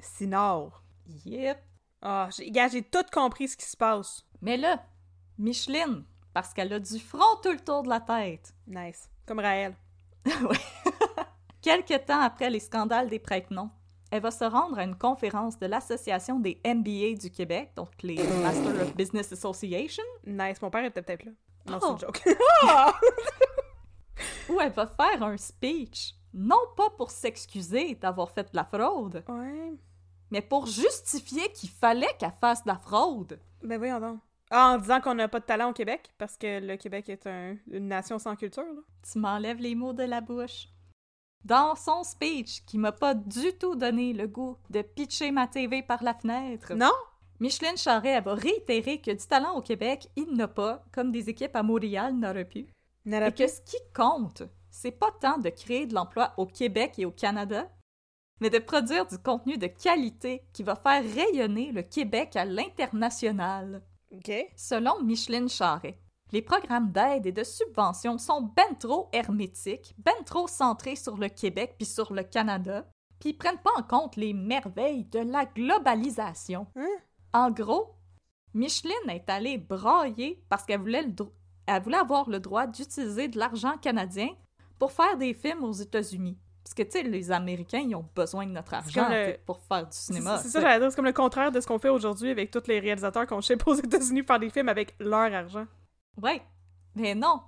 Sinor. Yep. Ah, gars, j'ai tout compris ce qui se passe. Mais là, Micheline, parce qu'elle a du front tout le tour de la tête, Nice. Comme Raël. Quelque temps après les scandales des prête-noms, elle va se rendre à une conférence de l'Association des MBA du Québec, donc les Master of Business Association, Nice. Mon père était peut-être là. Non, Oh. c'est une joke. Ah! où elle va faire un speech, non pas pour s'excuser d'avoir fait de la fraude, ouais. mais pour justifier qu'il fallait qu'elle fasse de la fraude. Ben voyons donc. Ah, en disant qu'on n'a pas de talent au Québec, parce que le Québec est un- une nation sans culture, là. Tu m'enlèves les mots de la bouche. Dans son speech, qui m'a pas du tout donné le goût de pitcher ma TV par la fenêtre, Non? Micheline Charret elle va réitérer que du talent au Québec, il n'a pas, comme des équipes à Montréal n'auraient pu. Et que ce qui compte, c'est pas tant de créer de l'emploi au Québec et au Canada, mais de produire du contenu de qualité qui va faire rayonner le Québec à l'international. Selon Micheline Charret, les programmes d'aide et de subvention sont ben trop hermétiques, ben trop centrés sur le Québec puis sur le Canada, puis ils prennent pas en compte les merveilles de la globalisation. Hein? En gros, Micheline est allée brailler parce qu'elle voulait, le elle voulait avoir le droit d'utiliser de l'argent canadien pour faire des films aux États-Unis. Parce que, tu sais, les Américains, ils ont besoin de notre argent le- pour faire du cinéma. c'est ça, j'allais dire. C'est comme le contraire de ce qu'on fait aujourd'hui avec tous les réalisateurs qu'on ship aux États-Unis faire des films avec leur argent. Ouais. Mais non.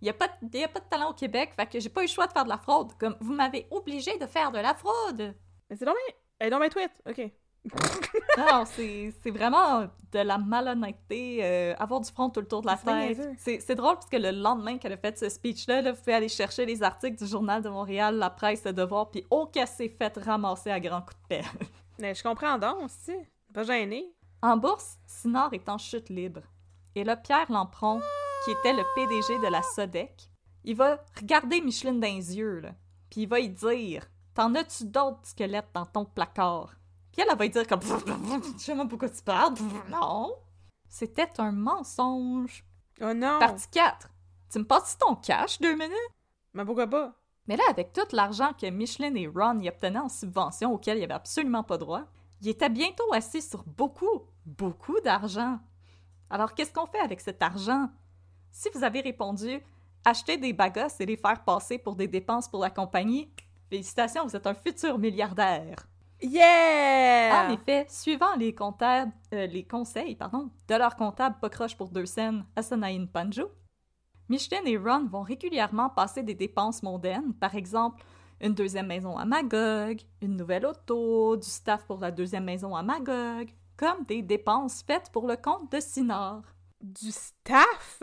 Il n'y a, pas de- y a pas de talent au Québec, fait que j'ai pas eu le choix de faire de la fraude. Comme, vous m'avez obligé de faire de la fraude. Mais c'est donc bien... Elle est donc bien tweet. OK. Non, c'est c'est vraiment de la malhonnêteté, euh, avoir du front tout le tour de la tête. C'est drôle parce que le lendemain qu'elle a fait ce speech-là, là, vous pouvez aller chercher les articles du Journal de Montréal, La Presse, Le Devoir, puis oh qu'elle s'est fait ramasser à grands coups de pelle. Mais je comprends donc, aussi. Pas gêné. En bourse, Sinor est en chute libre. Et là, Pierre Lampron, qui était le PDG de la Sodec, il va regarder Micheline dans les yeux, là, puis il va y dire T'en as-tu d'autres squelettes dans ton placard Puis elle, elle va dire comme Je sais même pourquoi tu parles. Non. C'était un mensonge. Oh non! Partie 4. Tu me passes ton cash deux minutes? Mais pourquoi pas? mais là, avec tout l'argent que Michelin et Ron y obtenaient en subvention auquel il avait absolument pas droit, il était bientôt assis sur beaucoup, beaucoup d'argent. Alors, qu'est-ce qu'on fait avec cet argent? Si vous avez répondu acheter des bagosses et les faire passer pour des dépenses pour la compagnie, félicitations, vous êtes un futur milliardaire. Yeah! En effet, suivant les, comptables, euh, les conseils pardon, de leur comptable pas croche pour deux scènes, Asanaïn Panjo, Michelin et Ron vont régulièrement passer des dépenses mondaines, par exemple une deuxième maison à Magog, une nouvelle auto, du staff pour la deuxième maison à Magog, comme des dépenses faites pour le compte de Sinor. Du staff?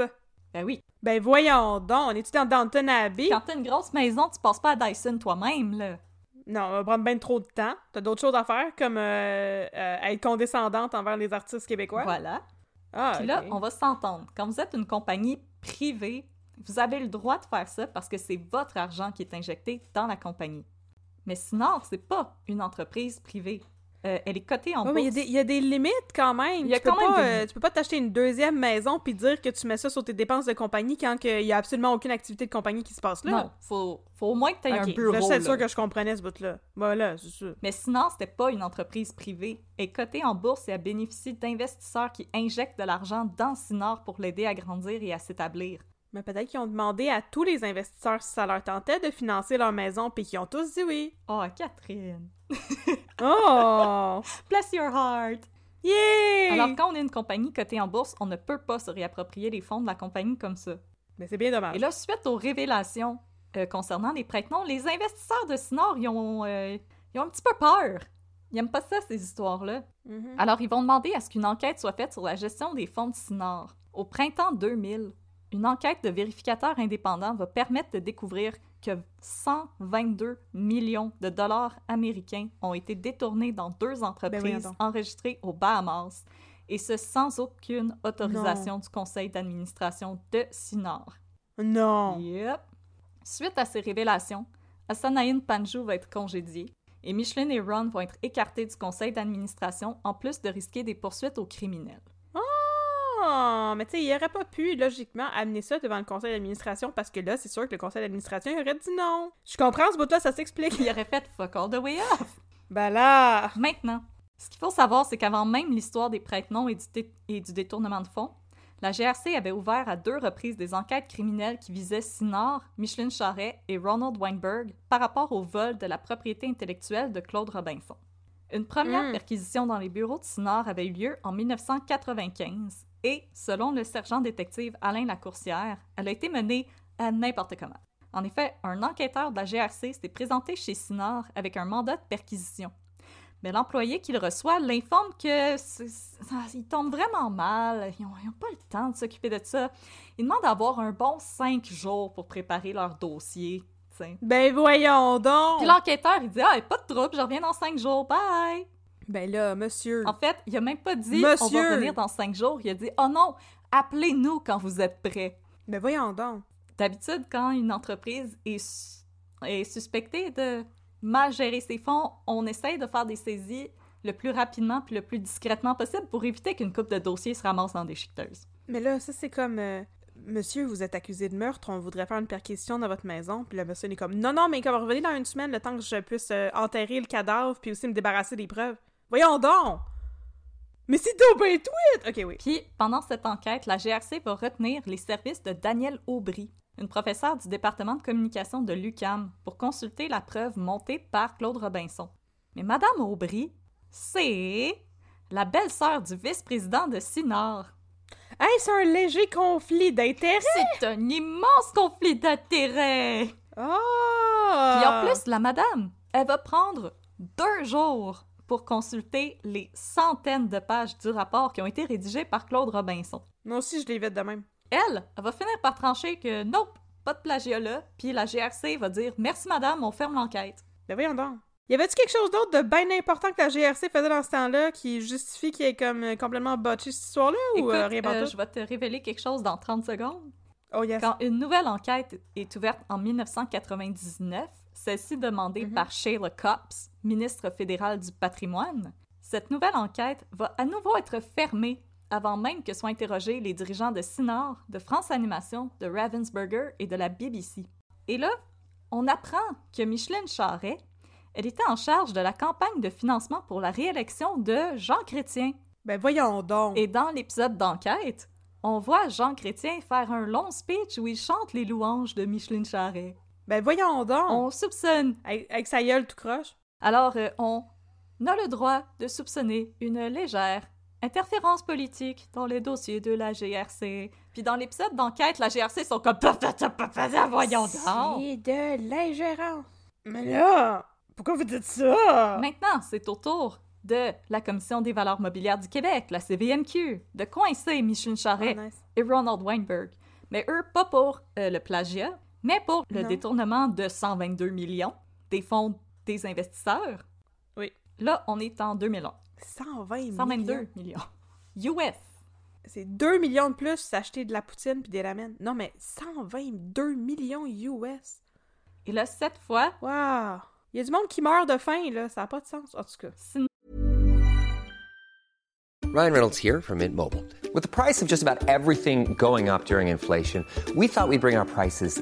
Ben oui, Ben voyons donc, on est-tu dans Downton Abbey? quand t'as une grosse maison, tu passes pas à Dyson toi-même, là. Non, on va prendre bien trop de temps. T'as d'autres choses à faire, comme euh, euh, être condescendante envers les artistes québécois? Voilà. Ah, Puis là, on va s'entendre. Quand vous êtes une compagnie privée, vous avez le droit de faire ça parce que c'est votre argent qui est injecté dans la compagnie. Mais Sinor, c'est pas une entreprise privée. Euh, elle est cotée en Ouais, mais il y a bourse. des- il y, a des limites quand même. Il y a tu, peux quand même pas, des euh, tu peux pas t'acheter une deuxième maison puis dire que tu mets ça sur tes dépenses de compagnie quand il y a absolument aucune activité de compagnie qui se passe là. Non, faut, faut au moins que tu aies un bureau. là, c'est sûr que je comprenais ce bout-là. Voilà, c'est sûr. Mais sinon, c'était pas une entreprise privée. Elle est cotée en bourse et elle bénéficie d'investisseurs qui injectent de l'argent dans Sinor pour l'aider à grandir et à s'établir. Mais peut-être qu'ils ont demandé à tous les investisseurs si ça leur tentait de financer leur maison puis qu'ils ont tous dit oui. Oh, Catherine! Oh! Bless your heart! Yeah! Alors, quand on est une compagnie cotée en bourse, on ne peut pas se réapproprier les fonds de la compagnie comme ça. Mais c'est bien dommage. Et là, suite aux révélations euh, concernant les prête-noms, les investisseurs de Sinor, ils ont, euh, ils ont un petit peu peur. Ils aiment pas ça, ces histoires-là. Mhm. Alors, ils vont demander à ce qu'une enquête soit faite sur la gestion des fonds de Sinor. Au printemps 2000, une enquête de vérificateurs indépendants va permettre de découvrir que 122 millions de dollars américains ont été détournés dans deux voyons entreprises enregistrées aux Bahamas, et ce sans aucune autorisation du conseil d'administration de Sinor. Non! Yep. Suite à ces révélations, Asanaïn Panjou va être congédié et Michelin et Ron vont être écartés du conseil d'administration en plus de risquer des poursuites aux criminels. Oh! Mais tu sais, il aurait pas pu, logiquement, amener ça devant le conseil d'administration parce que là, c'est sûr que le conseil d'administration aurait dit non. Je comprends ce bout-là, ça s'explique. Il aurait fait fuck all the way off. Ben là! Maintenant, ce qu'il faut savoir, c'est qu'avant même l'histoire des et, du dé- et du détournement de fonds, la GRC avait ouvert à deux reprises des enquêtes criminelles qui visaient Sinor, Micheline Charret et Ronald Weinberg par rapport au vol de la propriété intellectuelle de Claude Robinson. Une première Mm. perquisition dans les bureaux de Sinor avait eu lieu en 1995 et, selon le sergent détective Alain Lacourcière, elle a été menée à n'importe comment. En effet, un enquêteur de la GRC s'est présenté chez Sinor avec un mandat de perquisition. Mais l'employé qu'il reçoit l'informe que il tombe vraiment mal, ils n'ont pas le temps de s'occuper de ça. Il demande d'avoir un bon cinq jours pour préparer leur dossier. t'sais. Ben voyons donc! Puis l'enquêteur, il dit Ah, pas de trouble, je reviens dans cinq jours, bye! Ben là, monsieur. En fait, il a même pas dit On Monsieur! va revenir dans cinq jours. Il a dit Oh non, appelez-nous quand vous êtes prêts. Ben voyons donc. D'habitude, quand une entreprise est, su- est suspectée de mal gérer ses fonds, on essaye de faire des saisies le plus rapidement puis le plus discrètement possible pour éviter qu'une coupe de dossiers se ramasse dans des chiqueteuses. Mais là, ça c'est comme... euh, Monsieur, vous êtes accusé de meurtre, on voudrait faire une perquisition dans votre maison. Puis le monsieur il est comme, non, non, mais comme revenez dans une semaine, le temps que je puisse euh, enterrer le cadavre puis aussi me débarrasser des preuves. Voyons donc! Mais c'est ben tweet! Ok, oui. Puis, pendant cette enquête, la GRC va retenir les services de Danielle Aubry, une professeure du département de communication de l'UCAM, pour consulter la preuve montée par Claude Robinson. Mais Madame Aubry, c'est la belle-sœur du vice-président de Sinor. Hey, c'est un léger conflit d'intérêts! C'est un immense conflit d'intérêts! Ah! Puis en plus, la madame, elle va prendre deux jours pour consulter les centaines de pages du rapport qui ont été rédigées par Claude Robinson. Moi aussi, je l'ai vite de même. Elle, elle va finir par trancher que nope, pas de plagiat là, puis la GRC va dire merci madame, on ferme l'enquête. Ben voyons donc. Y avait-tu quelque chose d'autre de bien important que la GRC faisait dans ce temps-là qui justifie qu'il ait comme euh, complètement botché cette histoire-là ou euh, rien euh, je vais te révéler quelque chose dans 30 secondes. Oh yes. Quand une nouvelle enquête est ouverte en 1999, celle-ci demandée Mhm. par Sheila Copps, ministre fédéral du patrimoine, cette nouvelle enquête va à nouveau être fermée avant même que soient interrogés les dirigeants de Sinor, de France Animation, de Ravensburger et de la BBC. Et là, on apprend que Micheline Charret, elle était en charge de la campagne de financement pour la réélection de Jean Chrétien. Ben voyons donc. Et dans l'épisode d'enquête, on voit Jean Chrétien faire un long speech où il chante les louanges de Micheline Charret. Ben voyons donc. On soupçonne. Avec, avec sa gueule tout croche. Alors, euh, on a le droit de soupçonner une légère interférence politique dans les dossiers de la GRC. Puis dans l'épisode d'enquête, la GRC sont comme voyons donc. C'est de l'ingérence. Mais là, pourquoi vous dites ça? Maintenant, c'est au tour de la Commission des valeurs mobilières du Québec, la CVMQ, de coincer Micheline Charret Oh, nice. et Ronald Weinberg. Mais eux, pas pour euh, le plagiat, mais pour le Non. détournement de 122 millions des fonds des investisseurs. Oui. Là, on est en 2001. 120 122 millions. millions. US. C'est 2 millions de plus s'acheter de la poutine puis des ramen. Non, mais 122 millions US. Et là, cette fois, Wow! Il y a du monde qui meurt de faim, là. Ça n'a pas de sens, en tout cas. Ryan Reynolds here from Mint Mobile. With the price of just about everything going up during inflation, we thought we'd bring our prices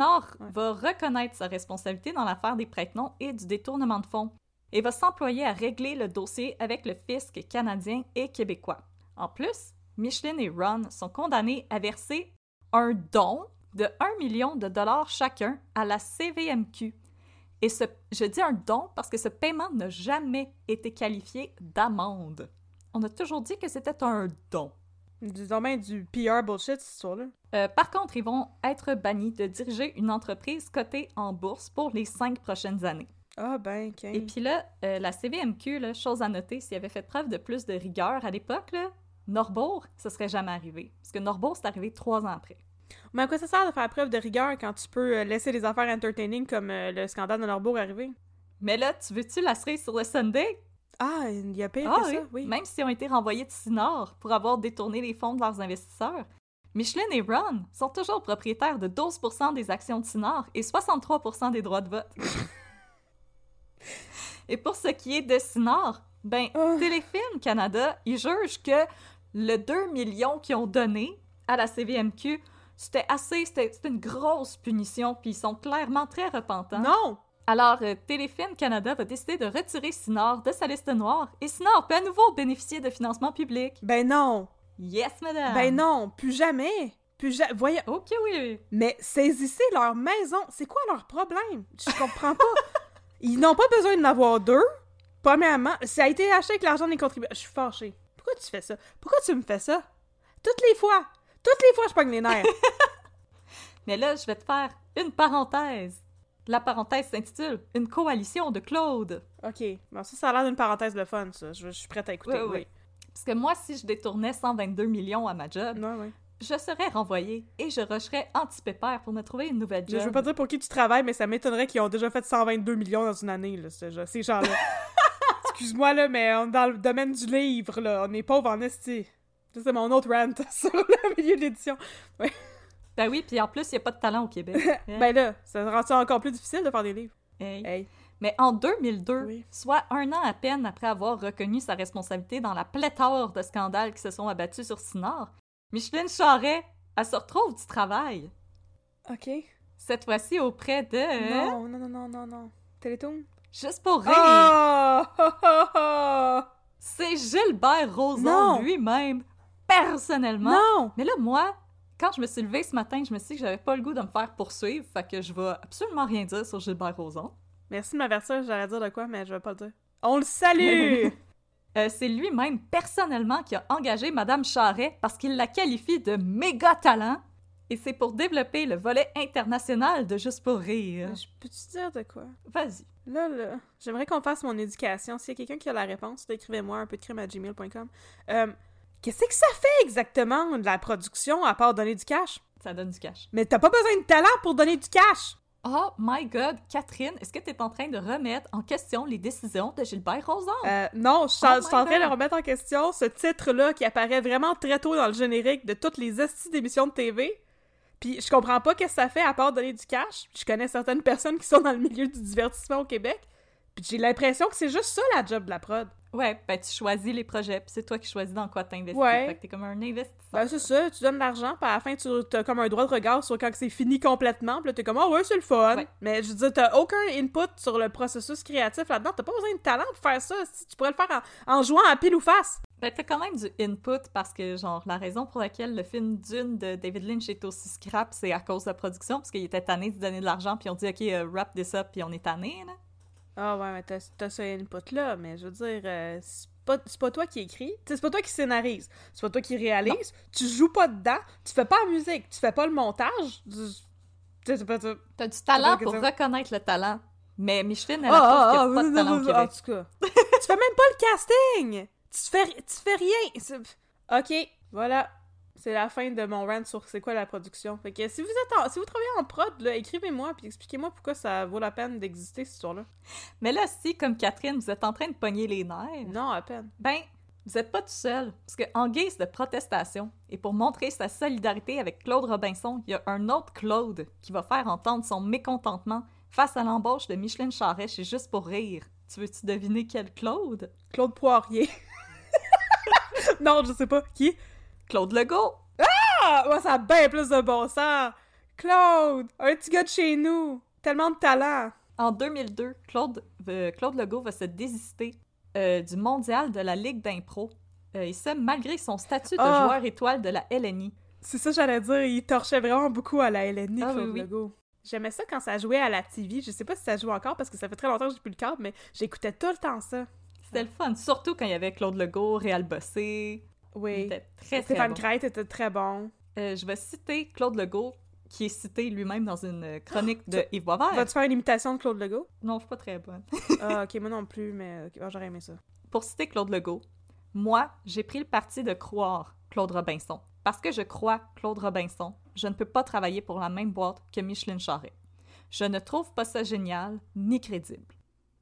Nord va reconnaître sa responsabilité dans l'affaire des prête-noms et du détournement de fonds et va s'employer à régler le dossier avec le fisc canadien et québécois. En plus, Michelin et Ron sont condamnés à verser un don de 1 million de dollars chacun à la CVMQ. Et ce, je dis un don parce que ce paiement n'a jamais été qualifié d'amende. On a toujours dit que c'était un don. Disons bien du PR bullshit, cette histoire-là. Euh, par contre, ils vont être bannis de diriger une entreprise cotée en bourse pour les cinq prochaines années. Ah, ben, ok. Et puis là, euh, la CVMQ, là, chose à noter, s'il avait fait preuve de plus de rigueur à l'époque, Norbourg, ça serait jamais arrivé. Parce que Norbourg, c'est arrivé trois ans après. Mais à quoi ça sert de faire preuve de rigueur quand tu peux euh, laisser les affaires entertaining comme euh, le scandale de Norbourg arriver? Mais là, tu veux-tu la cerise sur le Sunday? Ah, il y a pire Ah que oui. ça, oui. Même s'ils ont été renvoyés de Sinor pour avoir détourné les fonds de leurs investisseurs, Michelin et Ron sont toujours propriétaires de 12% des actions de Sinor et 63% des droits de vote. et pour ce qui est de Sinor, ben, Ah. Téléfilm Canada, ils jugent que le 2 millions qu'ils ont donné à la CVMQ, c'était assez, c'était c'était une grosse punition, puis ils sont clairement très repentants. Non! Alors, euh, Téléfilm Canada va décider de retirer Sinor de sa liste noire et Sinor peut à nouveau bénéficier de financement public. Ben non! Yes, madame! Ben non! Plus jamais! Plus jamais! Voyons! Ok, oui. Mais saisissez leur maison! C'est quoi leur problème? Je comprends pas! Ils n'ont pas besoin d'en avoir deux. Premièrement, ça a été acheté avec l'argent des contribuables. Je suis fâchée. Pourquoi tu fais ça? Pourquoi tu me fais ça? Toutes les fois! Toutes les fois, je pogne les nerfs! Mais là, je vais te faire une parenthèse. La parenthèse s'intitule Une coalition de Claude. ok. Bon, ça, ça a l'air d'une parenthèse de fun, ça. Je, je suis prête à écouter. Oui, oui. Parce que moi, si je détournais 122 millions à ma job, Ouais, ouais. je serais renvoyée et je rusherais anti-pépère pour me trouver une nouvelle job. je veux pas dire pour qui tu travailles, mais ça m'étonnerait qu'ils ont déjà fait 122 millions dans une année, là, ce- ces gens-là. Excuse-moi, là, mais on est dans le domaine du livre, là. On est pauvres en esti. C'est mon autre rant sur le milieu de l'édition. Ben oui, puis en plus, il n'y a pas de talent au Québec. Hein? Ben là, ça rend ça encore plus difficile de faire des livres? Hey. Hey. Mais en 2002, Oui. soit un an à peine après avoir reconnu sa responsabilité dans la pléthore de scandales qui se sont abattus sur Sinor, Micheline Charret, elle se retrouve du travail. OK. Cette fois-ci auprès de... Non, non, non, non, non, non. Télétoon? Juste pour rire, Oh! Oh, oh, oh! c'est Gilbert Rozon lui-même, personnellement. Non! Mais là, moi, quand je me suis levée ce matin, je me suis dit que j'avais pas le goût de me faire poursuivre, fait que je vais absolument rien dire sur Gilbert Rozon. Merci de m'avertir, j'allais dire de quoi, mais je vais pas le dire. On le salue! Euh, c'est lui-même personnellement qui a engagé Madame Charret parce qu'il la qualifie de méga talent. Et c'est pour développer le volet international de Juste pour rire. Je peux-tu dire de quoi? Vas-y. Là, là, j'aimerais qu'on fasse mon éducation. S'il y a quelqu'un qui a la réponse, écrivez-moi un peu de crime à gmail.com. Euh, Qu'est-ce que ça fait exactement de la production à part donner du cash? Ça donne du cash. Mais t'as pas besoin de talent pour donner du cash! Oh my god, Catherine, est-ce que tu es en train de remettre en question les décisions de Gilbert Rozon? Euh, non, je suis Oh je suis en my train de remettre en question ce titre-là qui apparaît vraiment très tôt dans le générique de toutes les estis d'émissions de TV. Puis je comprends pas qu'est-ce que ça fait à part donner du cash. Je connais certaines personnes qui sont dans le milieu du divertissement au Québec. Puis j'ai l'impression que c'est juste ça la job de la prod. Ouais, ben tu choisis les projets, puis c'est toi qui choisis dans quoi t'investis. Ouais. Fait que t'es comme un investisseur. Ben c'est ça, tu donnes de l'argent, puis à la fin tu as comme un droit de regard sur quand c'est fini complètement. Puis là t'es comme ah ouais c'est le fun. Ouais. Mais je veux dire t'as aucun input sur le processus créatif là-dedans. T'as pas besoin de talent pour faire ça. Si tu pourrais le faire en, en jouant à pile ou face. Ben, t'as quand même du input parce que, genre, la raison pour laquelle le film Dune de David Lynch est aussi scrap, c'est à cause de la production, parce qu'il était tanné de donner de l'argent, puis on dit, OK, euh, wrap this up, puis on est tanné, là. Ah ouais, mais t'as, ce input-là, mais je veux dire, euh, c'est, pas, c'est pas toi qui écris, t'sais, c'est pas toi qui scénarise, c'est pas toi qui réalise, tu joues pas dedans, tu fais pas la musique, tu fais pas le montage. T'as du talent pour reconnaître le talent, mais Micheline, elle Ah, trouve ah, qu'il y a ah, pas de talent au oui, En Québec. tout cas. tu fais même pas le casting! Tu fais, tu fais rien! Ok, voilà. C'est la fin de mon rant sur c'est quoi la production. Fait que si vous êtes en- si vous travaillez en prod, là, écrivez-moi puis expliquez-moi pourquoi ça vaut la peine d'exister cette histoire-là. Mais là, si, comme Catherine, vous êtes en train de pogner les nerfs, Non, à peine. ben, vous êtes pas tout seul. Parce que en guise de protestation, et pour montrer sa solidarité avec Claude Robinson, il y a un autre Claude qui va faire entendre son mécontentement face à l'embauche de Micheline Charret chez Juste pour rire. Tu veux-tu deviner quel Claude? Claude Poirier. non, je sais pas. Qui? Claude Legault! Ah! Moi, ça a bien plus de bon sens! Claude! Un petit gars de chez nous! Tellement de talent! En 2002, Claude, euh, Claude Legault va se désister euh, du mondial de la Ligue d'impro. Euh, et ça, malgré son statut de Ah! joueur étoile de la LNI. C'est ça, j'allais dire. Il torchait vraiment beaucoup à la LNI, Ah, Claude oui, oui. Legault. J'aimais ça quand ça jouait à la TV. Je sais pas si ça joue encore parce que ça fait très longtemps que j'ai plus le câble, mais j'écoutais tout le temps ça. C'était le fun, surtout quand il y avait Claude Legault, Réal Bossé. Il Oui. était très, très Stéphane bon. Était très bon. Euh, je vais citer Claude Legault, qui est cité lui-même dans une euh, chronique de Yves Boisvert. Vas-tu faire une imitation de Claude Legault? Non, je suis pas très bonne. ah, ok, moi non plus, mais ah, j'aurais aimé ça. Pour citer Claude Legault, moi, j'ai pris le parti de croire Claude Robinson. Parce que je crois Claude Robinson, je ne peux pas travailler pour la même boîte que Micheline Charret. Je ne trouve pas ça génial ni crédible.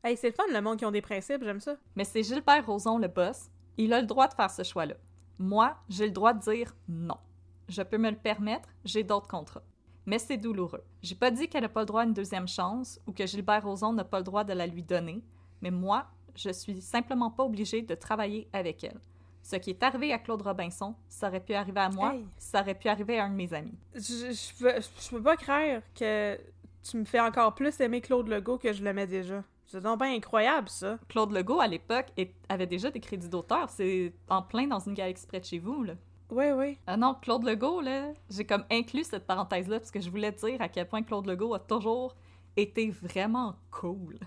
Hey, c'est le fun, le monde qui ont des principes, j'aime ça. Mais c'est Gilbert Rozon le boss, il a le droit de faire ce choix-là. Moi, j'ai le droit de dire non. Je peux me le permettre, j'ai d'autres contrats. Mais c'est douloureux. J'ai pas dit qu'elle n'a pas le droit à une deuxième chance ou que Gilbert Rozon n'a pas le droit de la lui donner, mais moi, je suis simplement pas obligée de travailler avec elle. Ce qui est arrivé à Claude Robinson, ça aurait pu arriver à moi, Hey. ça aurait pu arriver à un de mes amis. Je, je, peux, je peux pas croire que tu me fais encore plus aimer Claude Legault que je l'aimais déjà. C'est donc bien incroyable, ça. Claude Legault, à l'époque, avait déjà des crédits d'auteur. C'est en plein dans une galaxie près de chez vous, là. Oui, oui. Ah non, Claude Legault, là, j'ai comme inclus cette parenthèse-là parce que je voulais dire à quel point Claude Legault a toujours été vraiment cool.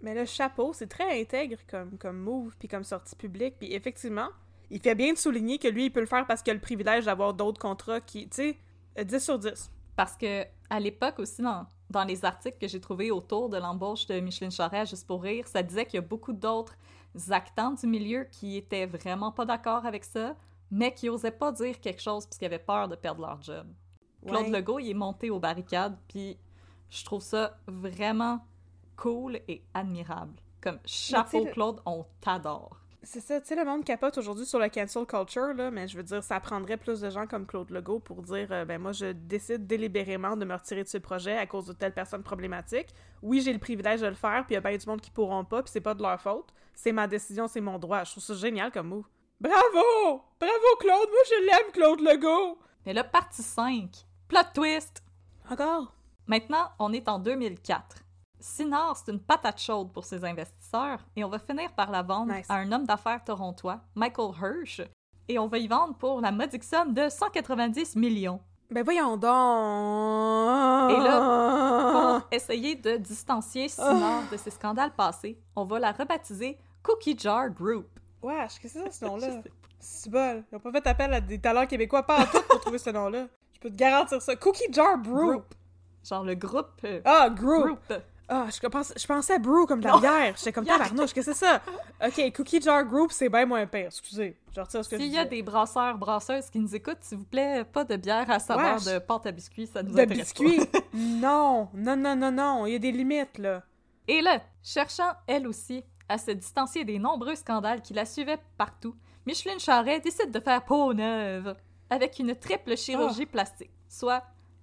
Mais le chapeau, c'est très intègre comme, comme move, puis comme sortie publique. Puis effectivement, il fait bien de souligner que lui, il peut le faire parce qu'il a le privilège d'avoir d'autres contrats qui, tu sais, euh, 10 sur 10. Parce que à l'époque aussi, dans, dans les articles que j'ai trouvés autour de l'embauche de Micheline Charret à Juste pour rire, ça disait qu'il y a beaucoup d'autres actants du milieu qui étaient vraiment pas d'accord avec ça, mais qui osaient pas dire quelque chose parce qu'ils avaient peur de perdre leur job. Claude. Legault, il est monté aux barricades, puis je trouve ça vraiment cool et admirable. Comme chapeau, Claude, on t'adore. C'est ça, tu sais, le monde capote aujourd'hui sur la cancel culture, là, mais je veux dire, ça prendrait plus de gens comme Claude Legault pour dire, euh, ben moi, je décide délibérément de me retirer de ce projet à cause de telle personne problématique. Oui, j'ai le privilège de le faire, puis il y a bien du monde qui pourront pas, puis c'est pas de leur faute. C'est ma décision, c'est mon droit. Je trouve ça génial comme move. Bravo! Bravo, Claude! Moi, je l'aime, Claude Legault! Mais là, partie 5. Plot twist! Encore? Maintenant, on est en 2004. Sinard, c'est une patate chaude pour ses investisseurs et on va finir par la vendre Nice. à un homme d'affaires torontois, Michael Hirsch, et on va y vendre pour la modique somme de 190 millions. Ben voyons donc! Et Ah. Pour essayer de distancier Sinard de ses scandales passés, on va la rebaptiser Cookie Jar Group. Wesh, qu'est-ce que c'est ça, ce nom-là? C'est bol. Ils ont pas fait appel à des talents québécois, pas en tout, pour trouver ce nom-là. Je peux te garantir ça. Cookie Jar. Group. Genre le groupe. euh, Ah, Group. group. Ah, je, pense, je pensais à Brew comme de la bière. J'étais comme tabarnouche, qu'est-ce que c'est ça? Ok, Cookie Jar Group, c'est bien moins pire. Excusez. Je retire ce que je S'il y a des brasseurs, brasseuses qui nous écoutent, s'il vous plaît, pas de bière à saveur Wesh. de pâte à biscuits, ça nous De intéresse pas. biscuits? non, non, non, non, non. Il y a des limites, là. Et là, cherchant elle aussi à se distancier des nombreux scandales qui la suivaient partout, Micheline Charret décide de faire peau neuve avec une triple chirurgie Ah. plastique, soit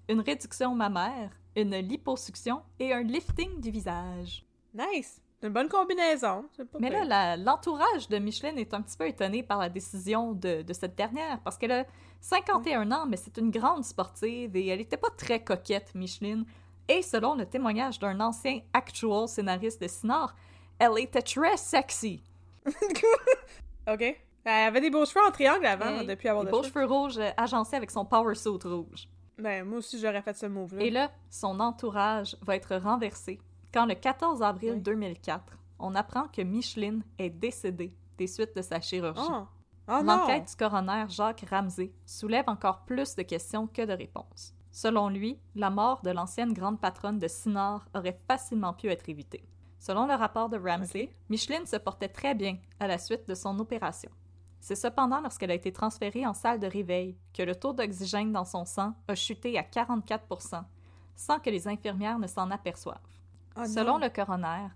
une réduction mammaire, une liposuction et un lifting du visage. Nice. C'est une bonne combinaison. Pas Mais là, l'entourage de Micheline est un petit peu étonné par la décision de, de cette dernière, parce qu'elle a 51 ans, mais c'est une grande sportive et elle n'était pas très coquette, Micheline. Et selon le témoignage d'un ancien actual scénariste de Sinard, elle était très sexy. Ok. Elle avait des beaux cheveux en triangle avant, Hey, depuis avoir des beaux cheveux. cheveux rouges euh, agencés avec son power suit rouge. Ben, moi aussi, j'aurais fait ce move-là. Et là, son entourage va être renversé quand le 14 avril Oui. 2004, on apprend que Micheline est décédée des suites de sa chirurgie. Oh, oh non! L'enquête du coroner Jacques Ramsey soulève encore plus de questions que de réponses. Selon lui, la mort de l'ancienne grande patronne de Sinard aurait facilement pu être évitée. Selon le rapport de Ramsey, Micheline se portait très bien à la suite de son opération. C'est cependant lorsqu'elle a été transférée en salle de réveil que le taux d'oxygène dans son sang a chuté à 44% sans que les infirmières ne s'en aperçoivent. Oh Selon le coroner,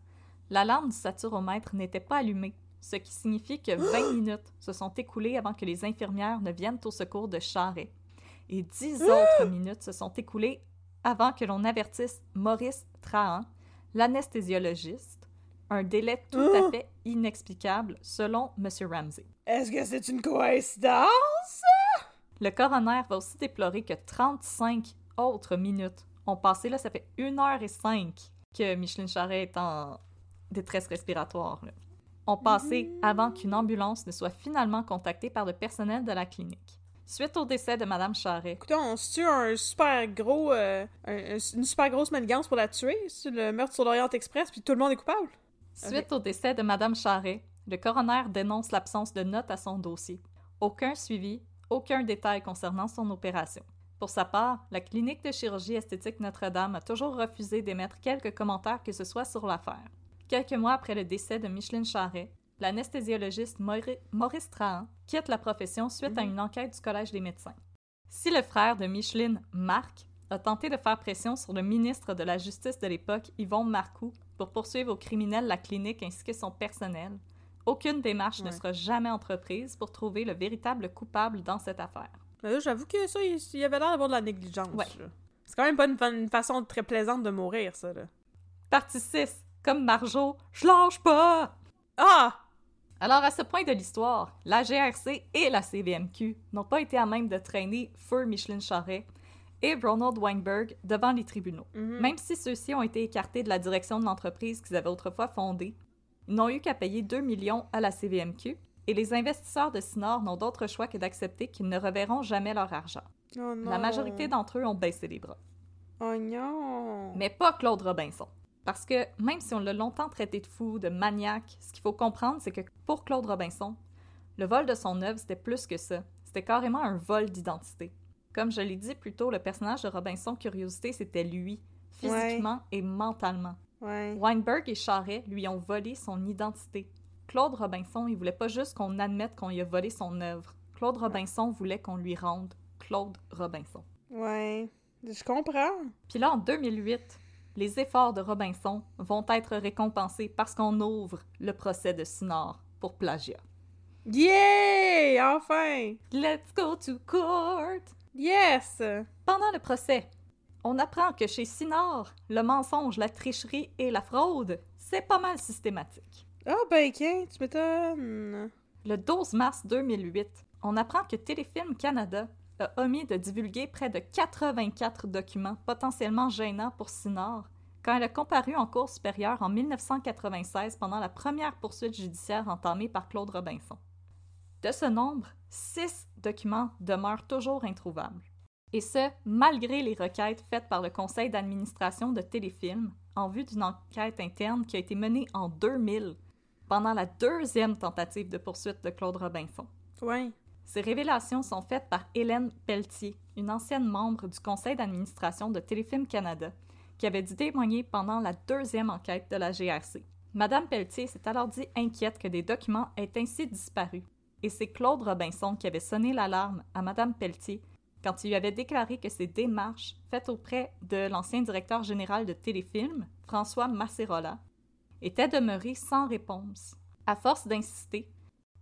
l'alarme du saturomètre n'était pas allumée, ce qui signifie que 20 minutes se sont écoulées avant que les infirmières ne viennent au secours de Charret. Et 10 autres minutes se sont écoulées avant que l'on avertisse Maurice Trahan, l'anesthésiologiste, un délai tout à fait inexplicable selon M. Ramsey. Est-ce que c'est une coïncidence? Le coroner va aussi déplorer que 35 autres minutes ont passé. Là, ça fait 1 heure et 5 que Micheline Charret est en détresse respiratoire. là. Ont passé avant qu'une ambulance ne soit finalement contactée par le personnel de la clinique. Suite au décès de Madame Charret, Écoutez, on se tue un super gros. euh, un- un- une super grosse manigance pour la tuer, le meurtre sur l'Orient Express, puis tout le monde est coupable. Suite au décès de Madame Charret, le coroner dénonce l'absence de notes à son dossier. Aucun suivi, aucun détail concernant son opération. Pour sa part, la clinique de chirurgie esthétique Notre-Dame a toujours refusé d'émettre quelques commentaires que ce soit sur l'affaire. Quelques mois après le décès de Micheline Charret, l'anesthésiologiste Mauri- Maurice Trahan quitte la profession suite à une enquête du Collège des médecins. Si le frère de Micheline, Marc, a tenté de faire pression sur le ministre de la Justice de l'époque, Yvon Marcoux, pour poursuivre au criminel la clinique ainsi que son personnel, aucune démarche ne sera jamais entreprise pour trouver le véritable coupable dans cette affaire. J'avoue que ça, il, il avait l'air d'avoir de la négligence. Ouais. C'est quand même pas une, fa- une façon très plaisante de mourir, ça, là. Partie 6. Comme Marjo, je lâche pas! Ah! Alors, à ce point de l'histoire, la GRC et la CVMQ n'ont pas été à même de traîner Feu Micheline Charret et Ronald Weinberg devant les tribunaux. Mhm. Même si ceux-ci ont été écartés de la direction de l'entreprise qu'ils avaient autrefois fondée, ils n'ont eu qu'à payer 2 millions à la CVMQ et les investisseurs de Sinor n'ont d'autre choix que d'accepter qu'ils ne reverront jamais leur argent. Oh. La majorité d'entre eux ont baissé les bras. Oh non. Mais pas Claude Robinson. Parce que même si on l'a longtemps traité de fou, de maniaque, ce qu'il faut comprendre, c'est que pour Claude Robinson, le vol de son œuvre, c'était plus que ça. C'était carrément un vol d'identité. Comme je l'ai dit plus tôt, le personnage de Robinson Curiosité, c'était lui, physiquement et mentalement. Ouais. Weinberg et Charret lui ont volé son identité. Claude Robinson, il voulait pas juste qu'on admette qu'on lui a volé son œuvre. Claude Robinson voulait qu'on lui rende Claude Robinson. Ouais. Je comprends. Puis là, en 2008, les efforts de Robinson vont être récompensés parce qu'on ouvre le procès de Sinor pour plagiat. Yeah! Enfin! Let's go to court! Yes! Pendant le procès, on apprend que chez Sinor, le mensonge, la tricherie et la fraude, c'est pas mal systématique. Ah, ben, tiens, tu m'étonnes. Le 12 mars 2008, on apprend que Téléfilm Canada a omis de divulguer près de 84 documents potentiellement gênants pour Sinor quand elle a comparu en Cour supérieure en 1996 pendant la première poursuite judiciaire entamée par Claude Robinson. De ce nombre, six documents demeurent toujours introuvables. Et ce, malgré les requêtes faites par le conseil d'administration de Téléfilm en vue d'une enquête interne qui a été menée en 2000 pendant la deuxième tentative de poursuite de Claude Robinson. Ouais. Ces révélations sont faites par Hélène Pelletier, une ancienne membre du conseil d'administration de Téléfilm Canada, qui avait dû témoigner pendant la deuxième enquête de la GRC. Madame Pelletier s'est alors dit inquiète que des documents aient ainsi disparu, et c'est Claude Robinson qui avait sonné l'alarme à Madame Pelletier quand il lui avait déclaré que ses démarches faites auprès de l'ancien directeur général de Téléfilm, François Masserola, étaient demeurées sans réponse. À force d'insister,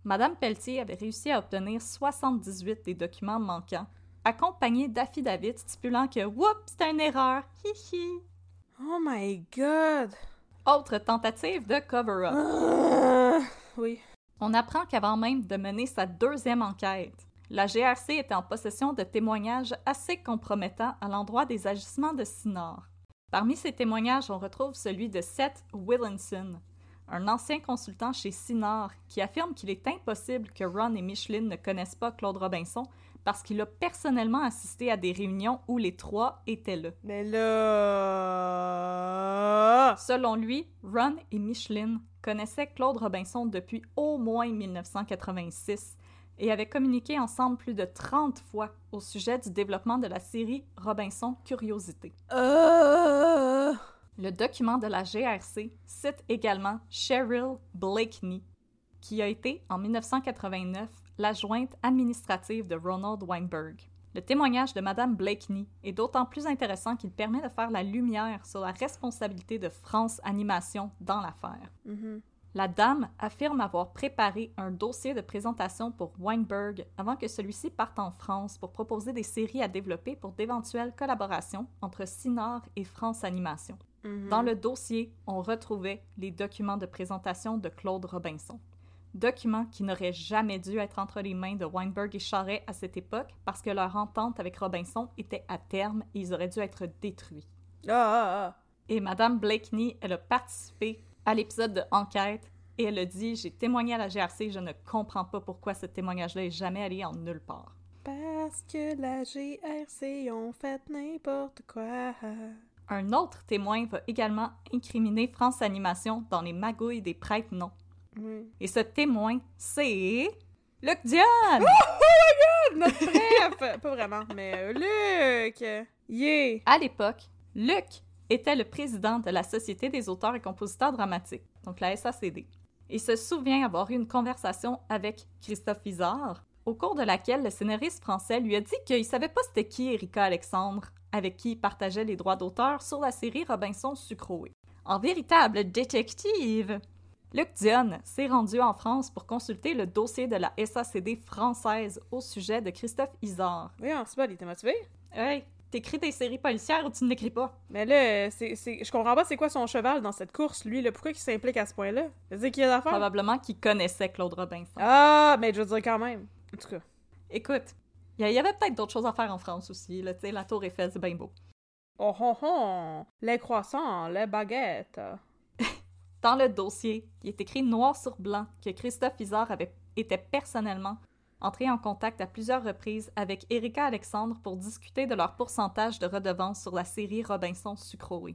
Madame Pelletier avait réussi à obtenir 78 des documents manquants, accompagnés d'affidavits stipulant que « Oups, c'était une erreur! Hi hi! Oh my god! » Autre tentative de cover-up. Ah, oui. On apprend qu'avant même de mener sa deuxième enquête, la GRC était en possession de témoignages assez compromettants à l'endroit des agissements de Sinor. Parmi ces témoignages, on retrouve celui de Seth Willinson, un ancien consultant chez Sinor qui affirme qu'il est impossible que Ron et Micheline ne connaissent pas Claude Robinson parce qu'il a personnellement assisté à des réunions où les trois étaient là. Mais là... Selon lui, Ron et Micheline connaissaient Claude Robinson depuis au moins 1986 et avaient communiqué ensemble plus de 30 fois au sujet du développement de la série Robinson Curiosité. Euh... Le document de la GRC cite également Cheryl Blakeney, qui a été, en 1989, l'adjointe administrative de Ronald Weinberg. Le témoignage de Madame Blakeney est d'autant plus intéressant qu'il permet de faire la lumière sur la responsabilité de France Animation dans l'affaire. Mhm. La dame affirme avoir préparé un dossier de présentation pour Weinberg avant que celui-ci parte en France pour proposer des séries à développer pour d'éventuelles collaborations entre Cinor et France Animation. Mhm. Dans le dossier, on retrouvait les documents de présentation de Claude Robinson. Documents qui n'auraient jamais dû être entre les mains de Weinberg et Charret à cette époque parce que leur entente avec Robinson était à terme et ils auraient dû être détruits. Ah, ah, ah. Et Madame Blakeney, elle a participé à l'épisode de Enquête et elle a dit J'ai témoigné à la GRC, je ne comprends pas pourquoi ce témoignage-là est jamais allé en nulle part. Parce que la GRC ont fait n'importe quoi. Un autre témoin va également incriminer France Animation dans les magouilles des prêtres non. Oui. Et ce témoin, c'est. Luc Dion! Notre bref! Pas vraiment, mais euh, Luc! Yeah! À l'époque, Luc était le président de la Société des auteurs et compositeurs dramatiques, donc la SACD. Il se souvient avoir eu une conversation avec Christophe Izard, au cours de laquelle le scénariste français lui a dit qu'il savait pas c'était qui Erika Alexandre, avec qui il partageait les droits d'auteur sur la série Robinson Sucroé. En véritable détective, Luc Dion s'est rendu en France pour consulter le dossier de la SACD française au sujet de Christophe Izard. Oui, en ce il était motivé? Hey, t'écris des séries policières ou tu ne l'écris pas? Mais là, c'est, c'est- je comprends pas c'est quoi son cheval dans cette course, lui, là. Pourquoi il s'implique à ce point-là? C'est qu'il a d'affaires? Probablement qu'il connaissait Claude Robinson. Ah, mais je veux dire quand même. En tout cas. Écoute, il y, y avait peut-être d'autres choses à faire en France aussi, là, tu sais, la Tour Eiffel, c'est bien beau. Oh, oh, oh! Les croissants, les baguettes. Dans le dossier, il est écrit noir sur blanc que Christophe Izard avait était personnellement entré en contact à plusieurs reprises avec Erika Alexandre pour discuter de leur pourcentage de redevance sur la série Robinson Sucroé.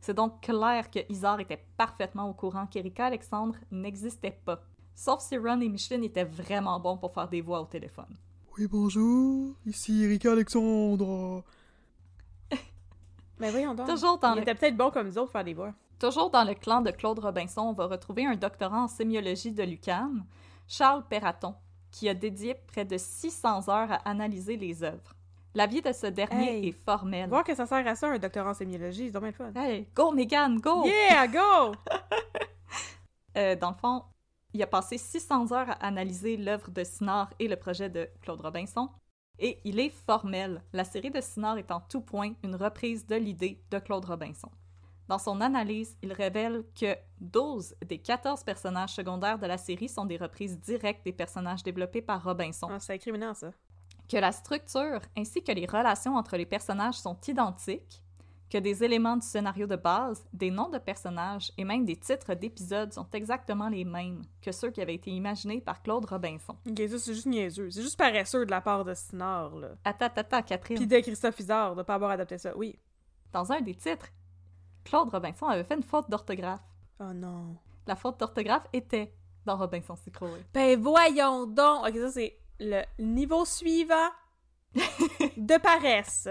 C'est donc clair que Izard était parfaitement au courant qu'Erika Alexandre n'existait pas. Sauf si Ron et Micheline étaient vraiment bons pour faire des voix au téléphone. Oui, bonjour, ici Erika Alexandre. Mais voyons donc. Toujours dans il le- était peut-être bon comme nous autres pour faire des voix. Toujours dans le clan de Claude Robinson, on va retrouver un doctorant en sémiologie de l'UQAM, Charles Perraton, qui a dédié près de 600 heures à analyser les œuvres. L'avis de ce dernier Hey. est formel. Voir que ça sert à ça, un doctorat en sémiologie, c'est dommage fun. Hey, go Megan, go! Yeah, go! Euh, dans le fond, il a passé 600 heures à analyser l'œuvre de Sinard et le projet de Claude Robinson. Et il est formel. La série de Sinard est en tout point une reprise de l'idée de Claude Robinson. Dans son analyse, il révèle que 12 des 14 personnages secondaires de la série sont des reprises directes des personnages développés par Robinson, Ah, c'est incriminant, ça. que la structure ainsi que les relations entre les personnages sont identiques, que des éléments du scénario de base, des noms de personnages et même des titres d'épisodes sont exactement les mêmes que ceux qui avaient été imaginés par Claude Robinson. Ok, ça, c'est juste niaiseux. C'est juste paresseux de la part de Sinard, là. Attends, attends, Catherine. Puis de Christophe Izard, de pas avoir adapté ça. Oui. Dans un des titres, Claude Robinson avait fait une faute d'orthographe. Oh non. La faute d'orthographe était dans Robinson Sucroé. Ben voyons donc! Ok, ça c'est le niveau suivant de paresse.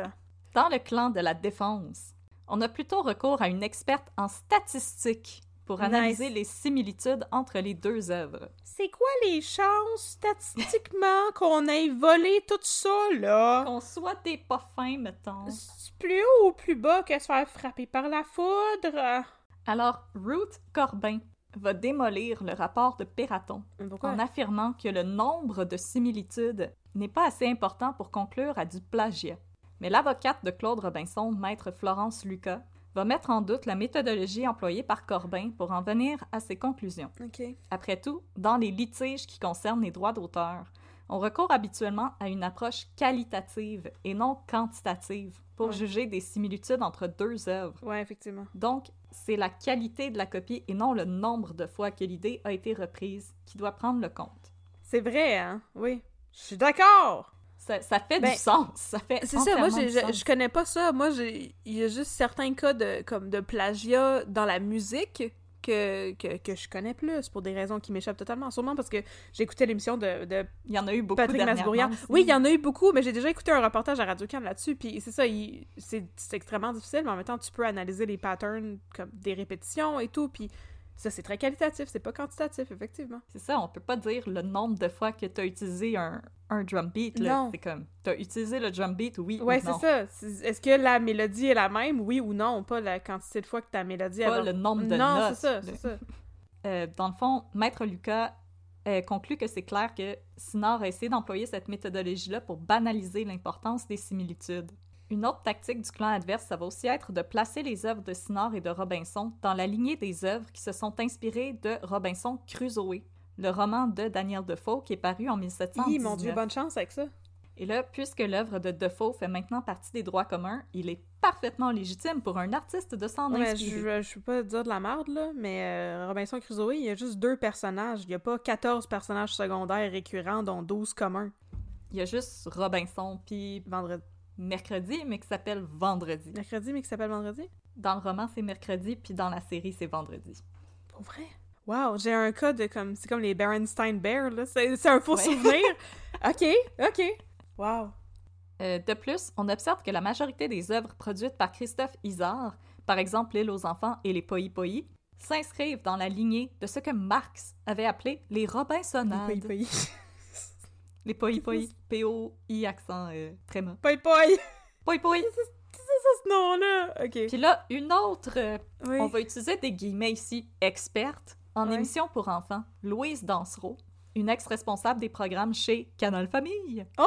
Dans le clan de la défense, on a plutôt recours à une experte en statistiques pour analyser Nice. les similitudes entre les deux œuvres. C'est quoi les chances, statistiquement, qu'on ait volé tout ça, là? Qu'on soit des pas fins, mettons. Plus haut ou plus bas que se faire frapper par la foudre? Alors, Ruth Corbin va démolir le rapport de Pourquoi? en affirmant que le nombre de similitudes n'est pas assez important pour conclure à du plagiat. Mais l'avocate de Claude Robinson, maître Florence Lucas, va mettre en doute la méthodologie employée par Corbin pour en venir à ses conclusions. Après tout, dans les litiges qui concernent les droits d'auteur, on recourt habituellement à une approche qualitative et non quantitative pour Ouais. juger des similitudes entre deux œuvres. Effectivement. Donc, c'est la qualité de la copie et non le nombre de fois que l'idée a été reprise qui doit prendre le compte. C'est vrai, hein? Oui. Je suis d'accord! Ça, ça fait Ben, du sens. Ça fait C'est ça, moi je, je connais pas ça. Moi, il y a juste certains cas de, comme de plagiat dans la musique que, que, que je connais plus pour des raisons qui m'échappent totalement. Sûrement parce que j'écoutais l'émission de, de Il y en a eu beaucoup Patrick Masbourian. Oui, il y en a eu beaucoup, mais j'ai déjà écouté un reportage à Radio-Can là-dessus, puis c'est ça, c'est extrêmement difficile, mais en même temps, tu peux analyser les patterns comme des répétitions et tout, puis ça, c'est très qualitatif, c'est pas quantitatif, effectivement. C'est ça, on peut pas dire le nombre de fois que tu as utilisé un, un drum beat. là. Non. C'est comme, tu as utilisé le drum beat, oui Ouais, ou c'est non. ça. C'est- Est-ce que la mélodie est la même, oui ou non, pas la quantité de fois que ta mélodie Pas le nombre de non, notes. c'est ça, c'est ça. Euh, dans le fond, Maître Lucas euh, conclut que c'est clair que Sinard a essayé d'employer cette méthodologie-là pour banaliser l'importance des similitudes. Une autre tactique du clan adverse, ça va aussi être de placer les œuvres de Sinard et de Robinson dans la lignée des œuvres qui se sont inspirées de Robinson Crusoe, le roman de Daniel Defoe qui est paru en 1719. Hi, mon Dieu, bonne chance avec ça. Et là, puisque l'œuvre de Defoe fait maintenant partie des droits communs, il est parfaitement légitime pour un artiste de s'en Ouais, inspirer. je, peux pas dire de la merde, là, mais euh, Robinson Crusoe, il y a juste deux personnages. Il y a pas 14 personnages secondaires récurrents, dont 12 communs. Il y a juste Robinson puis Vendredi. Mercredi, mais qui s'appelle Vendredi. Mercredi, mais qui s'appelle Vendredi? Dans le roman, c'est mercredi, puis dans la série, c'est vendredi. Pour vrai? Wow, j'ai un cas de comme. C'est comme les Berenstein Bears, là. C'est un faux Ouais. souvenir. ok, ok. Wow. Euh, de plus, on observe que la majorité des œuvres produites par Christophe Isard, par exemple L'île aux enfants et les Poi Poi, s'inscrivent dans la lignée de ce que Marx avait appelé les Robinsonades. Poi poi. Les Poi Poi, P-O-I accent euh, tréma. Poi poi. Poi Poi! C'est ça ce nom-là. Ok. Puis là, une autre, euh, Oui. on va utiliser des guillemets ici, experte, en émission pour enfants, Louise Dansereau, une ex-responsable des programmes chez Canal Famille. Oh!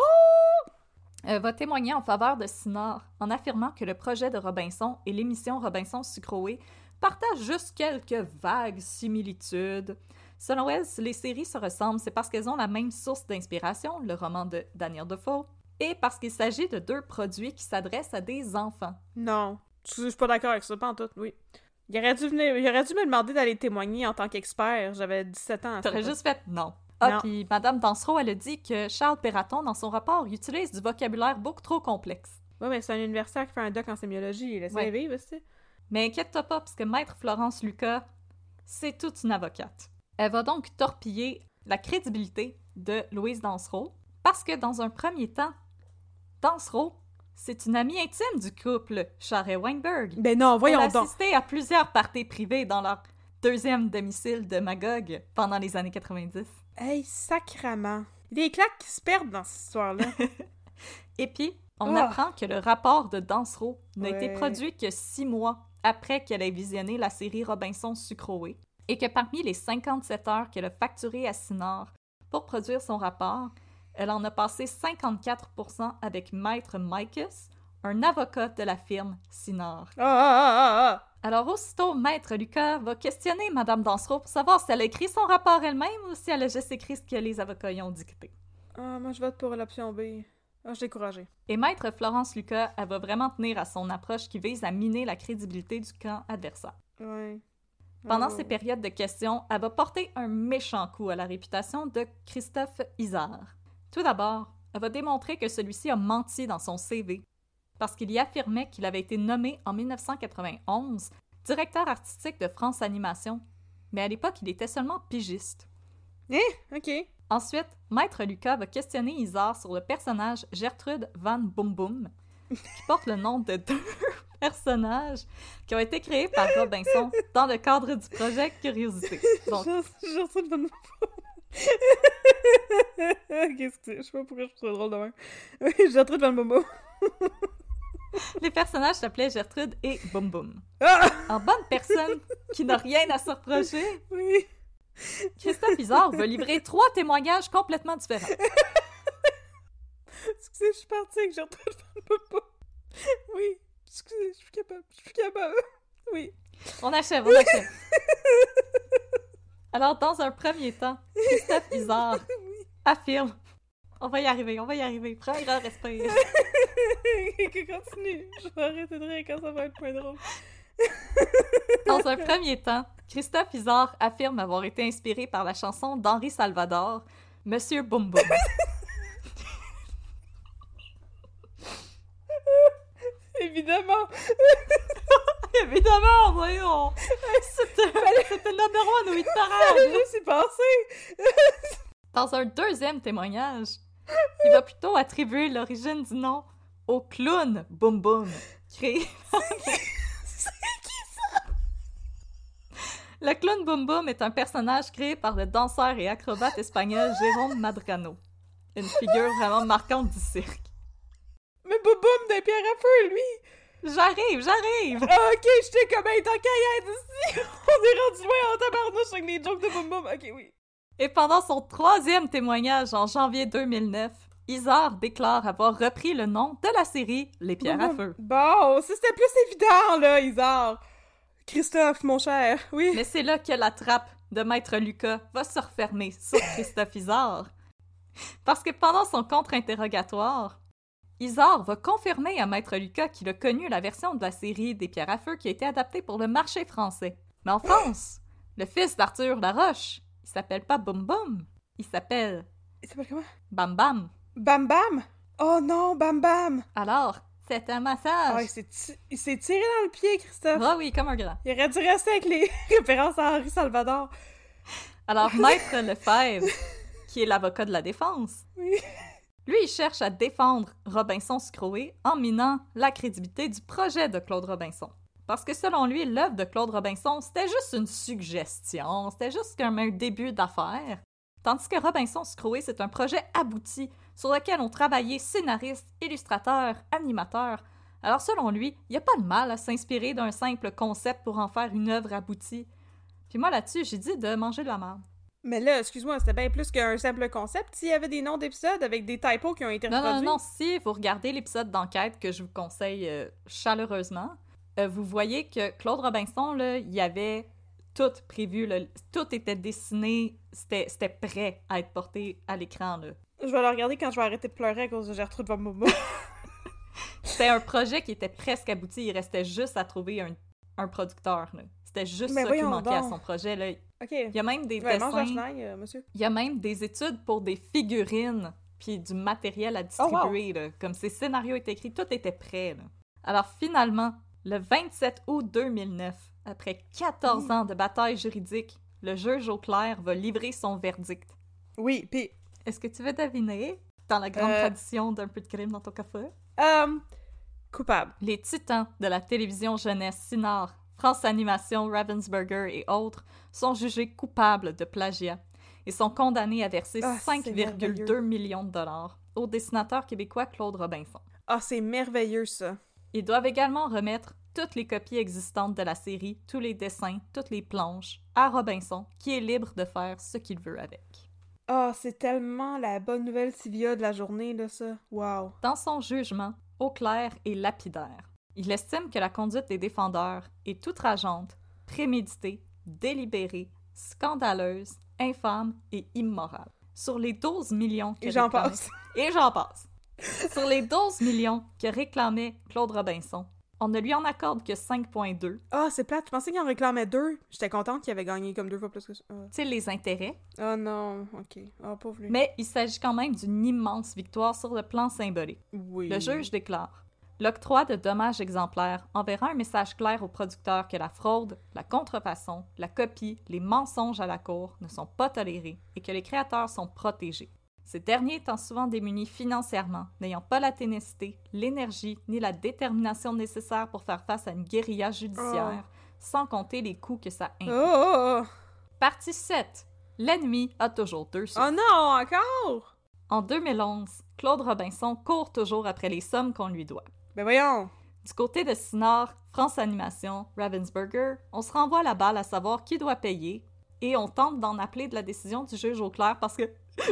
euh, va témoigner en faveur de Sinard en affirmant que le projet de Robinson et l'émission Robinson Sucroé partagent juste quelques vagues similitudes. Selon elle, si les séries se ressemblent, c'est parce qu'elles ont la même source d'inspiration, le roman de Daniel Defoe, et parce qu'il s'agit de deux produits qui s'adressent à des enfants. Non. Je suis pas d'accord avec ça, pas en tout, oui. Il aurait dû, venir, il aurait dû me demander d'aller témoigner en tant qu'expert. J'avais 17 ans. T'aurais juste fait non. Ah, puis Madame Dansereau, elle a dit que Charles Perraton, dans son rapport, utilise du vocabulaire beaucoup trop complexe. Ouais, mais c'est un universitaire qui fait un doc en sémiologie. Laissez Ouais. vivre, aussi. Mais inquiète-toi pas, parce que Maître Florence Lucas, c'est toute une avocate. Elle va donc torpiller la crédibilité de Louise Dansereau, parce que dans un premier temps, Dansereau, c'est une amie intime du couple Charret-Weinberg. Ben non, voyons Elle a donc. assisté à plusieurs parties privées dans leur deuxième domicile de Magog pendant les années 90. Hey, sacrament. Des claques qui se perdent dans cette histoire-là. Et puis, on Oh! apprend que le rapport de Dansereau n'a été produit que six mois après qu'elle ait visionné la série Robinson Sucroé, et que parmi les 57 heures qu'elle a facturées à Sinard pour produire son rapport, elle en a passé 54% avec Maître Micus, un avocat de la firme Sinard. Ah, ah, ah, ah, Alors aussitôt, Maître Lucas va questionner Madame Dansereau pour savoir si elle a écrit son rapport elle-même ou si elle a juste écrit ce que les avocats y ont dicté. ah. Ah, moi, je vote pour l'option B. Ah, je suis découragée. Et Maître Florence Lucas, elle va vraiment tenir à son approche qui vise à miner la crédibilité du camp adversaire. Ouais. Pendant Ah, ces périodes de questions, elle va porter un méchant coup à la réputation de Christophe Isard. Tout d'abord, elle va démontrer que celui-ci a menti dans son CV parce qu'il y affirmait qu'il avait été nommé en 1991 directeur artistique de France Animation, mais à l'époque, il était seulement pigiste. Ok. Ensuite, Maître Lucas va questionner Isard sur le personnage Gertrude Van Boom Boom, qui porte le nom de deux personnages qui ont été créés par Robinson dans le cadre du projet Curiosité. Donc, Je je reçois le bon Qu'est-ce que c'est? Je sais pas pourquoi je trouve ça drôle de même. Oui, devant le momo. les personnages s'appelaient Gertrude et Boom Boom. Ah! En bonne personne qui n'a rien à se reprocher, Oui. Christophe Isard veut livrer trois témoignages complètement différents. Excusez, je suis partie avec devant le momo. Oui. Excusez, je suis capable. Je suis capable. Oui. On achève, on achève. Alors, dans un premier temps, Christophe Isard affirme On va y arriver, on va y arriver. Prends un grand respire. Continue. Je vais arrêter de rire quand ça va être moins drôle. Dans un premier temps, Christophe Isard affirme avoir été inspiré par la chanson d'Henri Salvador, Monsieur Boum Boum. Évidemment. Évidemment, voyons! C'était c'était number one au hit parade! Je suis passé! Dans un deuxième témoignage, il va plutôt attribuer l'origine du nom au clown Boom Boom, créé... Le clown Boom Boom est un personnage créé par le danseur et acrobate espagnol Jérôme Madrano. Une figure vraiment marquante du cirque. Mais boum boum des pierres à feu, lui! J'arrive, j'arrive! Ah, ok, j'étais comme, y être ici! On est rendu loin en tabarnouche avec des jokes de boum boum. Ok, oui. Et pendant son troisième témoignage en janvier 2009, Isard déclare avoir repris le nom de la série Les Pierres à Feu. Bon, ça c'était plus évident, là, Isard. Christophe, mon cher, oui. Mais c'est là que la trappe de Maître Lucas va se refermer sur Christophe Isard. Parce que pendant son contre-interrogatoire, Isard va confirmer à Maître Lucas qu'il a connu la version de la série des Pierres à Feu qui a été adaptée pour le marché français. Mais en France, le fils d'Arthur Laroche, il s'appelle pas Boum Boum, il s'appelle Il s'appelle comment? Bam Bam. Bam Bam? Oh non, Bam Bam! Alors, c'est un massage. il s'est ti- il s'est tiré dans le pied, Christophe. Ah oui, comme un grand. Il aurait dû rester avec les références à Henri Salvador. Alors, Maître Lefebvre, qui est l'avocat de la défense, Oui. Lui, il cherche à défendre Robinson Scroé en minant la crédibilité du projet de Claude Robinson. Parce que selon lui, l'œuvre de Claude Robinson, c'était juste une suggestion, c'était juste un début d'affaire. Tandis que Robinson Scroé, c'est un projet abouti sur lequel ont travaillé scénaristes, illustrateurs, animateurs. Alors selon lui, il n'y a pas de mal à s'inspirer d'un simple concept pour en faire une œuvre aboutie. Puis moi là-dessus, j'ai dit de manger de la merde. Mais là, excuse-moi, c'était bien plus qu'un simple concept. S'il y avait des noms d'épisodes avec des typos qui ont été Non, non, reproduits. non, si vous regardez l'épisode d'enquête que je vous conseille euh, chaleureusement, euh, vous voyez que Claude Robinson, là, il y avait tout prévu, là, tout était dessiné, c'était prêt à être porté à l'écran. Je vais le regarder quand je vais arrêter de pleurer à cause de Gertrude Momo. C'était un projet qui était presque abouti, il restait juste à trouver un, un producteur. C'était juste Mais ça qui manquait à son projet. Là. Il y a même des Ouais, dessins, chenaille, euh, monsieur. il y a même des études pour des figurines puis du matériel à Oh, wow. distribuer. là. Comme ces scénarios étaient écrits, tout était prêt. là. Alors finalement, le 27 août 2009, après 14 ans de bataille juridique, le juge Auclair va livrer son verdict. Oui, pis... Est-ce que tu veux deviner, dans la grande Euh. tradition d'un peu de crime dans ton café? Euh... Coupable. Les titans de la télévision jeunesse Sinard, France Animation, Ravensburger et autres sont jugés coupables de plagiat et sont condamnés à verser Ah, c'est 5,2 merveilleux. millions de dollars au dessinateur québécois Claude Robinson. Ah, c'est merveilleux, ça. Ils doivent également remettre toutes les copies existantes de la série, tous les dessins, toutes les planches, à Robinson, qui est libre de faire ce qu'il veut avec. Ah, c'est tellement la bonne nouvelle Sylvia de la journée, là, ça. Wow. Dans son jugement, Auclair est lapidaire. Il estime que la conduite des défendeurs est outrageante, préméditée, délibérée, scandaleuse, infâme et immorale. Sur les 12 millions que Et j'en réclamait- passe. Et j'en passe. Sur les 12 millions que réclamait Claude Robinson, on ne lui en accorde que 5,2. Ah, c'est plate. Je pensais qu'il en réclamait deux. J'étais contente qu'il avait gagné comme deux fois plus que ça. Ah. Tu sais, les intérêts. Oh non, ok. Ah, pauvre lui. Mais il s'agit quand même d'une immense victoire sur le plan symbolique. Oui. Le juge déclare L'octroi de dommages exemplaires enverra un message clair aux producteurs que la fraude, la contrefaçon, la copie, les mensonges à la cour ne sont pas tolérés et que les créateurs sont protégés. Ces derniers étant souvent démunis financièrement, n'ayant pas la ténacité, l'énergie ni la détermination nécessaires pour faire face à une guérilla judiciaire, sans compter les coûts que ça Oh, implique. oh, oh. Partie 7. L'ennemi a toujours deux souffles. Oh non, encore? En 2011, Claude Robinson court toujours après les sommes qu'on lui doit. Ben voyons. Du côté de Sinard, France Animation, Ravensburger, on se renvoie la balle à savoir qui doit payer et on tente d'en appeler de la décision du juge au clair parce que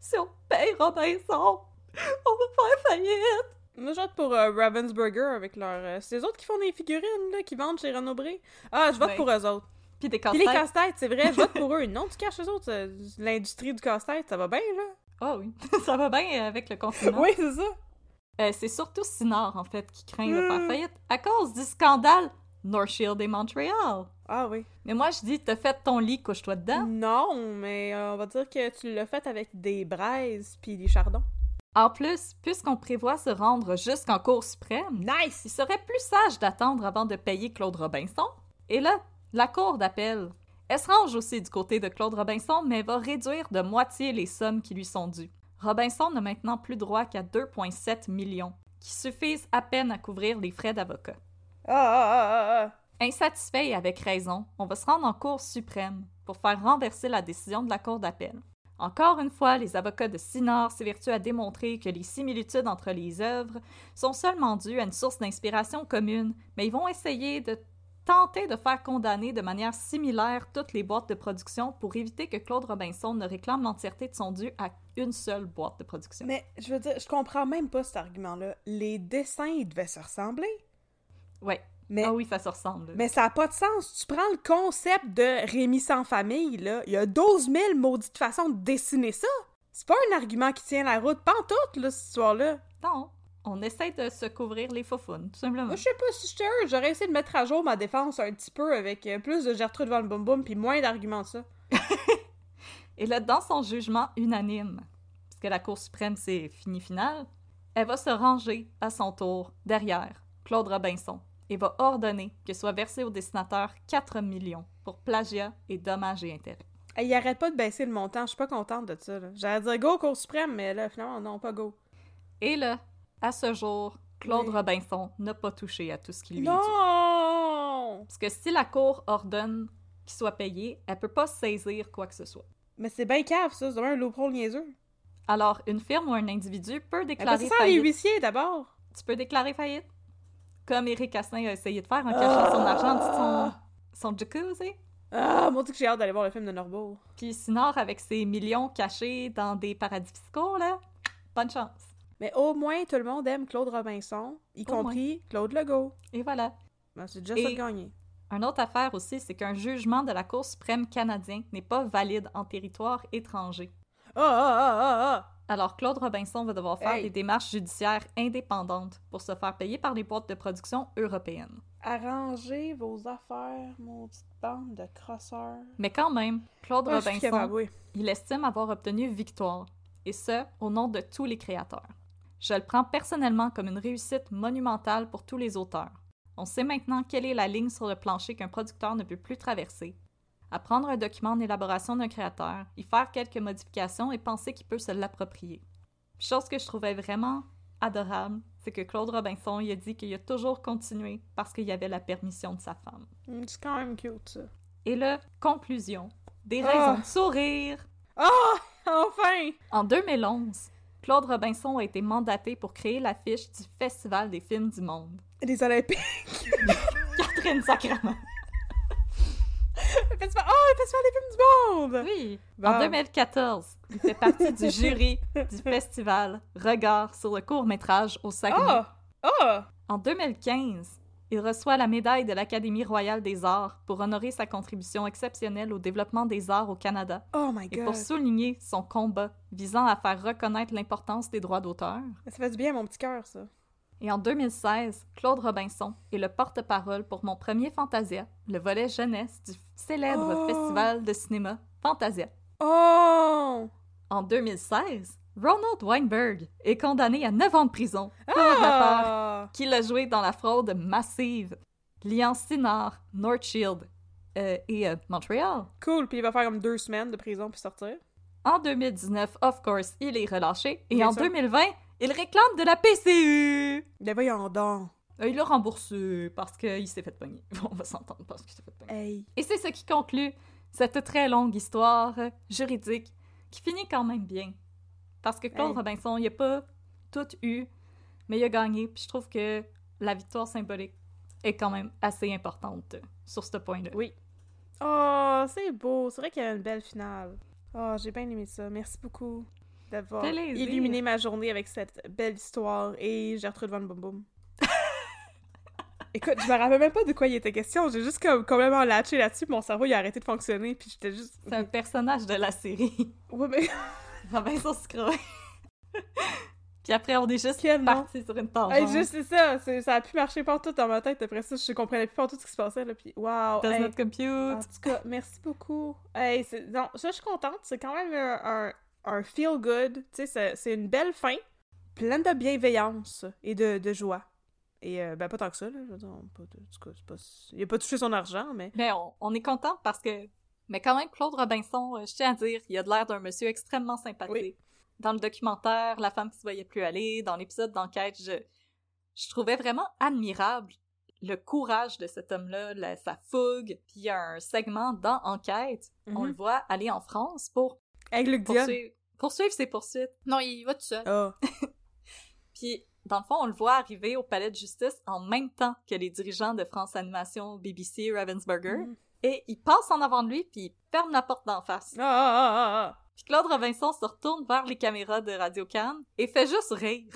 si on paye Robinson, on va faire faillite. Moi, je vote pour euh, Ravensburger avec leur. euh, c'est eux autres qui font des figurines, là, qui vendent chez Renaud Bré. Ah, je vote Ouais. pour eux autres. Puis des Puis les casse-têtes. casse-têtes, c'est vrai, je vote pour eux. Non, tu caches eux autres. euh, L'industrie du casse-tête, ça va bien, là. Ah oui, ça va bien avec le confinement. Oui, c'est ça. Euh, c'est surtout Sinard, en fait, qui craint de faire Hmm. faillite à cause du scandale North Shield et Montréal. Ah oui. Mais moi, je dis, t'as fait ton lit, couche-toi dedans. Non, mais euh, on va dire que tu l'as fait avec des braises puis des chardons. En plus, puisqu'on prévoit se rendre jusqu'en Cour suprême, Nice! il serait plus sage d'attendre avant de payer Claude Robinson. Et là, la Cour d'appel. Elle se range aussi du côté de Claude Robinson, mais va réduire de moitié les sommes qui lui sont dues. Robinson n'a maintenant plus droit qu'à 2,7 millions, qui suffisent à peine à couvrir les frais d'avocat. Ah, ah, ah, ah, Insatisfait et avec raison, on va se rendre en Cour suprême pour faire renverser la décision de la Cour d'appel. Encore une fois, les avocats de Sinard s'évertuent à démontrer que les similitudes entre les œuvres sont seulement dues à une source d'inspiration commune, mais ils vont essayer de tenter de faire condamner de manière similaire toutes les boîtes de production pour éviter que Claude Robinson ne réclame l'entièreté de son dû à une seule boîte de production. Mais je veux dire, je comprends même pas cet argument-là. Les dessins, ils devaient se ressembler. Ouais. Mais, Ah oui, ça se ressemble. mais ça n'a pas de sens. Tu prends le concept de Rémi sans famille, là. Il y a 12 000 maudites façons de dessiner ça. C'est pas un argument qui tient la route. Pas en tout, là, cette histoire-là. Non, on essaie de se couvrir les faux tout simplement. Moi, je sais pas si heureuse. J'aurais essayé de mettre à jour ma défense un petit peu avec euh, plus de Gertrude Van Boom Boom puis moins d'arguments ça. Et là, dans son jugement unanime, puisque la Cour suprême c'est fini final, elle va se ranger à son tour derrière Claude Robinson et va ordonner que soit versé au dessinateur 4 millions pour plagiat et dommages et intérêts. Il arrête pas de baisser le montant. Je suis pas contente de ça. J'allais dire go Cour suprême, mais là, finalement, non, pas go. Et là, à ce jour, Claude Oui. Robinson n'a pas touché à tout ce qui lui est dû. Non! Parce que si la Cour ordonne qu'il soit payé, elle peut pas saisir quoi que ce soit. Mais c'est bien cave, ça. C'est un loophole niaiseux. Alors, une firme ou un individu peut déclarer ça, les faillite. huissiers, d'abord. Tu peux déclarer faillite. Comme Eric Asselin a essayé de faire en cachant son argent de son, son jacuzzi. Ah, mon dieu que j'ai hâte d'aller voir le film de Norbourg. Puis Sinor, avec ses millions cachés dans des paradis fiscaux, là, bonne chance. Mais au moins, tout le monde aime Claude Robinson, y Au compris Claude Legault. Et voilà. Ben, c'est déjà Et- ça de gagner. Une autre affaire aussi, c'est qu'un jugement de la Cour suprême canadien n'est pas valide en territoire étranger. Ah, ah, ah, ah, ah! Alors Claude Robinson va devoir faire Hey. des démarches judiciaires indépendantes pour se faire payer par les boîtes de production européennes. Arrangez vos affaires, maudite bande de crosseurs. Mais quand même, Claude Ah, Robinson. Il estime avoir obtenu victoire, et ce, au nom de tous les créateurs. Je le prends personnellement comme une réussite monumentale pour tous les auteurs. On sait maintenant quelle est la ligne sur le plancher qu'un producteur ne peut plus traverser. Apprendre un document en élaboration d'un créateur, y faire quelques modifications et penser qu'il peut se l'approprier. Chose que je trouvais vraiment adorable, c'est que Claude Robinson il a dit qu'il a toujours continué parce qu'il y avait la permission de sa femme. Hum, C'est quand même cute, ça. Et là, conclusion. Des Ah. raisons de sourire, Ah! Enfin! En 2011, Claude Robinson a été mandaté pour créer l'affiche du Festival des films du monde. Les Olympiques. Catherine Sacrament. Le festival... Oh, le festival des films du monde! Oui. Bon. En 2014, il fait partie du jury du festival Regard sur le court-métrage au Saguenay. Ah! Ah! En 2015, il reçoit la médaille de l'Académie royale des arts pour honorer sa contribution exceptionnelle au développement des arts au Canada Oh my et god! pour souligner son combat visant à faire reconnaître l'importance des droits d'auteur. Ça fait du bien à mon petit cœur, ça. Et en 2016, Claude Robinson est le porte-parole pour mon premier Fantasia, le volet jeunesse du célèbre Oh! festival de cinéma Fantasia. Oh! En 2016, Ronald Weinberg est condamné à 9 ans de prison pour Ah! qu'il a joué dans la fraude massive liant Sinard, North Shield euh, et euh, Montréal. Cool, puis il va faire comme deux semaines de prison puis sortir. En 2019, of course, il est relâché. Et Bien en sûr. 2020, il réclame de la PCU. Ben voyons donc. Euh, il l'a remboursé parce qu'il s'est fait pogner. On va s'entendre parce qu'il s'est fait pogner. Hey. Et c'est ce qui conclut cette très longue histoire juridique qui finit quand même bien. Parce que Claude Hey. Robinson, il a pas tout eu, mais il a gagné. Puis je trouve que la victoire symbolique est quand même assez importante sur ce point-là. Oui. Oh, c'est beau. C'est vrai qu'il y a une belle finale. Oh, j'ai bien aimé ça. Merci beaucoup d'avoir illuminé ma journée avec cette belle histoire et Gertrude Van Boom Boom. Écoute, je me rappelle même pas de quoi il était question. J'ai juste comme complètement latché là-dessus. Mon cerveau, il a arrêté de fonctionner. Puis j'étais juste. C'est un personnage de la série. Ouais, mais. Robinson Scroll. Puis après, on est juste Quel nom? parti sur une tangente. Hey, juste c'est ça. Ça a pu marcher partout dans ma tête. Après ça, je comprenais plus partout ce qui se passait. Là, puis, wow. Does hey. not compute. En tout cas, merci beaucoup. Hey, c'est- non, ça, je suis contente. C'est quand même un, un, un feel good. Tu sais, c'est- une belle fin. pleine de bienveillance et de, de joie. Et euh, ben, pas tant que ça, là. Je veux dire, on- pas, de- en tout cas, c'est pas- il a pas touché son argent, mais. Mais on, on est content parce que. Mais quand même, Claude Robinson, euh, je tiens à dire, il a de l'air d'un monsieur extrêmement sympathique. Oui. Dans le documentaire, la femme qui se voyait plus aller, dans l'épisode d'enquête, je, je trouvais vraiment admirable le courage de cet homme-là, sa fougue. Puis il y a un segment dans Enquête, on Mhm. le voit aller en France pour Avec Luc Dion. poursuivre, poursuivre ses poursuites. Non, il va tout seul. Ah. Puis, dans le fond, on le voit arriver au palais de justice en même temps que les dirigeants de France Animation, BBC, Ravensburger. Mhm. Et il passe en avant de lui, puis il ferme la porte d'en face. Ah, ah, ah, ah, Puis Claude Robinson se retourne vers les caméras de Radio Cannes et fait juste rire.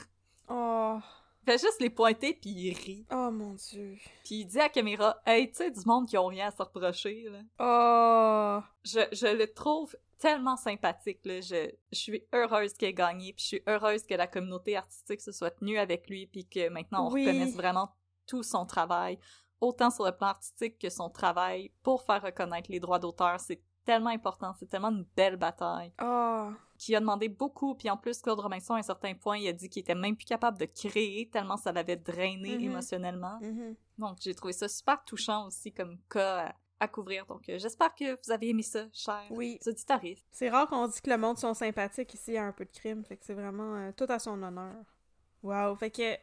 Oh. Il fait juste les pointer, puis il rit. Oh mon dieu. Puis il dit à la caméra « Hey, tu sais, du monde qui ont rien à se reprocher, là. Oh. Je, je le trouve tellement sympathique, là. Je, je suis heureuse qu'il ait gagné, puis je suis heureuse que la communauté artistique se soit tenue avec lui, puis que maintenant on Oui. reconnaisse vraiment tout son travail, autant sur le plan artistique que son travail pour faire reconnaître les droits d'auteur. C'est tellement important, c'est tellement une belle bataille. Oh. Qui a demandé beaucoup, puis en plus, Claude Robinson, à un certain point, il a dit qu'il était même plus capable de créer tellement ça l'avait drainé Mhm. émotionnellement. Mhm. Donc, j'ai trouvé ça super touchant aussi comme cas à, à couvrir. Donc, euh, j'espère que vous avez aimé ça, chers Oui. C'est rare qu'on dit que le monde sont sympathiques ici, il y a un peu de crime, fait que c'est vraiment euh, tout à son honneur. Wow, fait que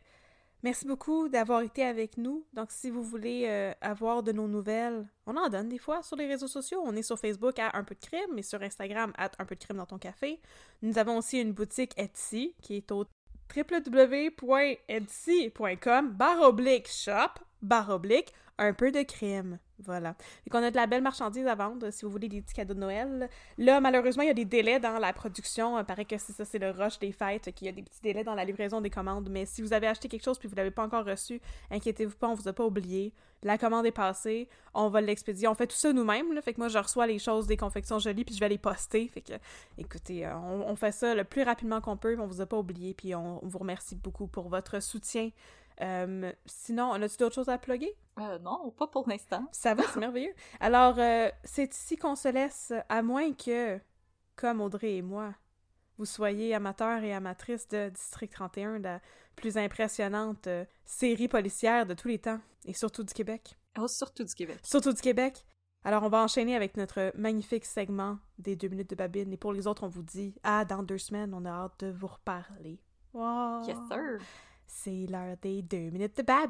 merci beaucoup d'avoir été avec nous. Donc si vous voulez euh, avoir de nos nouvelles, on en donne des fois sur les réseaux sociaux. On est sur Facebook à un peu de crime et sur Instagram à un peu de crime dans ton café. Nous avons aussi une boutique Etsy qui est au www.etsy.com barre shop barre un peu de crime. Voilà. Fait qu'on a de la belle marchandise à vendre si vous voulez des petits cadeaux de Noël. Là, malheureusement, il y a des délais dans la production. Il paraît que c'est ça, c'est le rush des fêtes, qu'il y a des petits délais dans la livraison des commandes. Mais si vous avez acheté quelque chose puis vous l'avez pas encore reçu, inquiétez-vous pas, on vous a pas oublié. La commande est passée, on va l'expédier. On fait tout ça nous-mêmes. Fait que moi, je reçois les choses des confections jolies puis je vais les poster. Fait que, écoutez, euh, on, on fait ça le plus rapidement qu'on peut. On vous a pas oublié puis on, on vous remercie beaucoup pour votre soutien. Euh, sinon, on a-tu d'autres choses à plugger? Euh, non, pas pour l'instant. Ça va, c'est merveilleux. Alors, euh, c'est ici qu'on se laisse, à moins que, comme Audrey et moi, vous soyez amateurs et amatrices de District 31, la plus impressionnante série policière de tous les temps, et surtout du Québec. Oh, surtout du Québec. Surtout du Québec. Alors, on va enchaîner avec notre magnifique segment des deux minutes de babine. Et pour les autres, on vous dit, ah, dans deux semaines, on a hâte de vous reparler. Wow. Yes, sir. C'est l'heure des deux minutes de ta.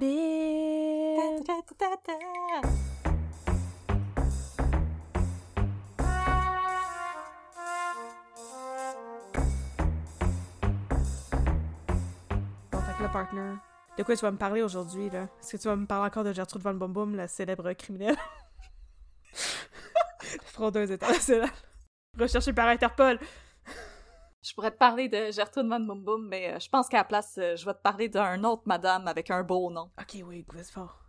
Bon, fait que le partner, de quoi tu vas me parler aujourd'hui, là? Est-ce que tu vas me parler encore de Gertrude Von Boom Boom, la célèbre criminelle? la fraudeuse internationale. Recherchée par Interpol. Je pourrais te parler de Gertrude Van Boom Boom, mais euh, je pense qu'à la place, euh, je vais te parler d'un autre madame avec un beau nom. Ok, oui, vas-y fort.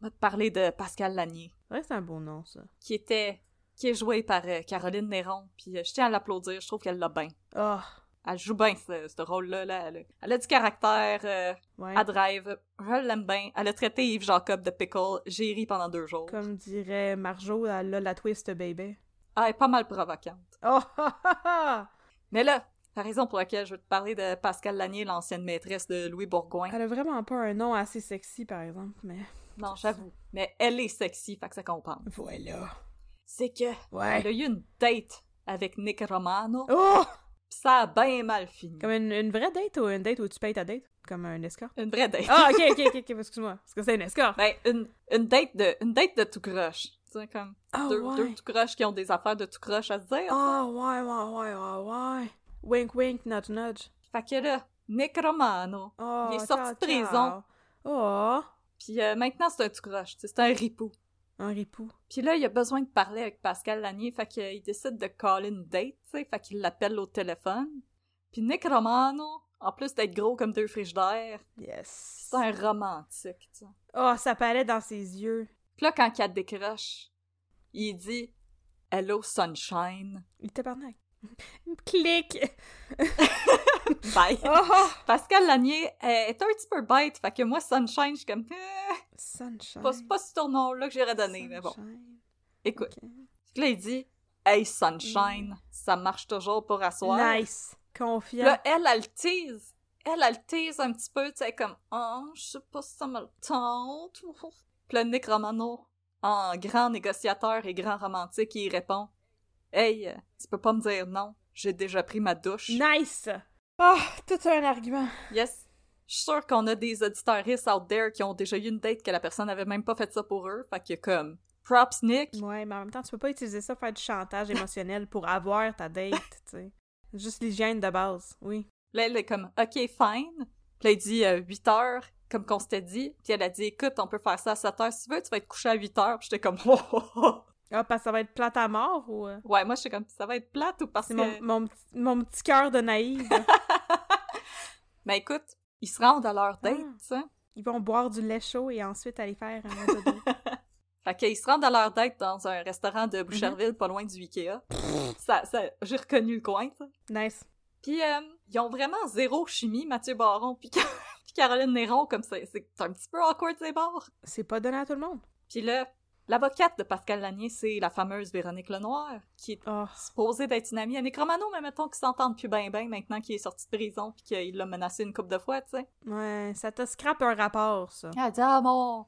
Je vais te parler de Pascal Lanier, Ouais, c'est un beau nom, ça. qui était... qui est joué par euh, Caroline Néron, puis je tiens à l'applaudir, je trouve qu'elle l'a bien. Oh, Elle joue bien ce, ce rôle-là, là. Elle, a- elle a du caractère, euh, ouais. elle drive, je l'aime bien. Elle a traité Yves Jacob de pickle, j'ai ri pendant deux jours. Comme dirait Marjo, elle a la twist, baby. Ah, elle est pas mal provocante. Oh, ha, ha, ha! Mais là, la raison pour laquelle je veux te parler de Pascal Lanier, l'ancienne maîtresse de Louis Bourgoin. Elle a vraiment pas un nom assez sexy, par exemple, mais... Non, j'avoue. Mais elle est sexy, fait que ça compense. Voilà. C'est que elle a Ouais. eu une date avec Nick Romano, Oh! pis ça a bien mal fini. Comme une, une vraie date ou une date où tu payes ta date? Comme un escort? Une vraie date. Ah, ok, ok, ok, ok, excuse-moi. Parce que c'est un escort. Ben, une, une date de une date de tout croche. Sais, comme Ah, deux, ouais. deux tout croches qui ont des affaires de tout croche à se dire. Ah, ouais, ouais, ouais, ouais, ouais. Wink, wink, nudge, nudge. Fait que là, Nick Romano, Oh, Il est sorti de prison. Oh, puis euh, maintenant c'est un tout croche, c'est un ripou. un ripou. Puis là, il a besoin de parler avec Pascal Lanier, fait qu'il décide de caller une date, tu sais, fait qu'il l'appelle au téléphone. Puis Nick Romano, en plus d'être gros comme deux frigidaires, Yes. c'est un romantique. Oh, ça paraît dans ses yeux. Puis là, quand il décroche, il dit « Hello, sunshine Il tabarnak. Clic! ». Bye! Oh, oh. Pascal Lanier euh, est un petit peu bête, fait que moi, sunshine, je suis comme Eh, Sunshine. pas, pas ce tournoi-là que j'aurais donné, mais bon. Sunshine. Écoute, Ok. Puis là, il dit Hey, sunshine, ça marche toujours pour asseoir. Nice. Confiant. Là, elle, elle tease. elle, elle tease un petit peu, tu sais, comme « Oh, je sais pas si ça me le tente. » Nick Romano, en grand négociateur et grand romantique, il répond « Hey, euh, tu peux pas me dire non, j'ai déjà pris ma douche. » Nice! Ah, tout un argument. Yes. Je suis sûre qu'on a des auditeuristes out there qui ont déjà eu une date que la personne avait même pas fait ça pour eux. Fait que comme, props Nick. Ouais, mais en même temps, tu peux pas utiliser ça pour faire du chantage émotionnel pour avoir ta date, tu sais. Juste l'hygiène de base, oui. Là, elle est comme, OK, fine. Puis là, il dit euh, 8 heures, comme qu'on s'était dit. Puis elle a dit, écoute, on peut faire ça à 7 heures si tu veux, tu vas être couché à 8 heures. Puis j'étais comme, oh, oh, oh. Ah, parce que ça va être plate à mort ou. euh? Ouais, moi, j'étais comme, ça va être plate ou parce que. mon, mon, petit- mon petit cœur de naïve. Mais écoute, ils se rendent à leur date, Ah. tu sais. Ils vont boire du lait chaud et ensuite aller faire un dodo. Fait qu'ils se rendent à leur date dans un restaurant de Boucherville, pas loin du Ikea. ça, ça, j'ai reconnu le coin, sais. nice. Puis euh, ils ont vraiment zéro chimie, Mathieu Baron puis, Car- puis Caroline Néron, comme ça. C'est un petit peu awkward, ces bords. C'est pas donné à tout le monde. Puis là, l'avocate de Pascal Lanier, c'est la fameuse Véronique Lenoir, qui est Oh. supposée d'être une amie à Nick Romano, mais mettons qu'ils s'entendent plus ben ben maintenant qu'il est sorti de prison puis qu'il l'a menacé une couple de fois, tu sais. Ouais, ça te scrape un rapport, ça. Elle dit, ah mon...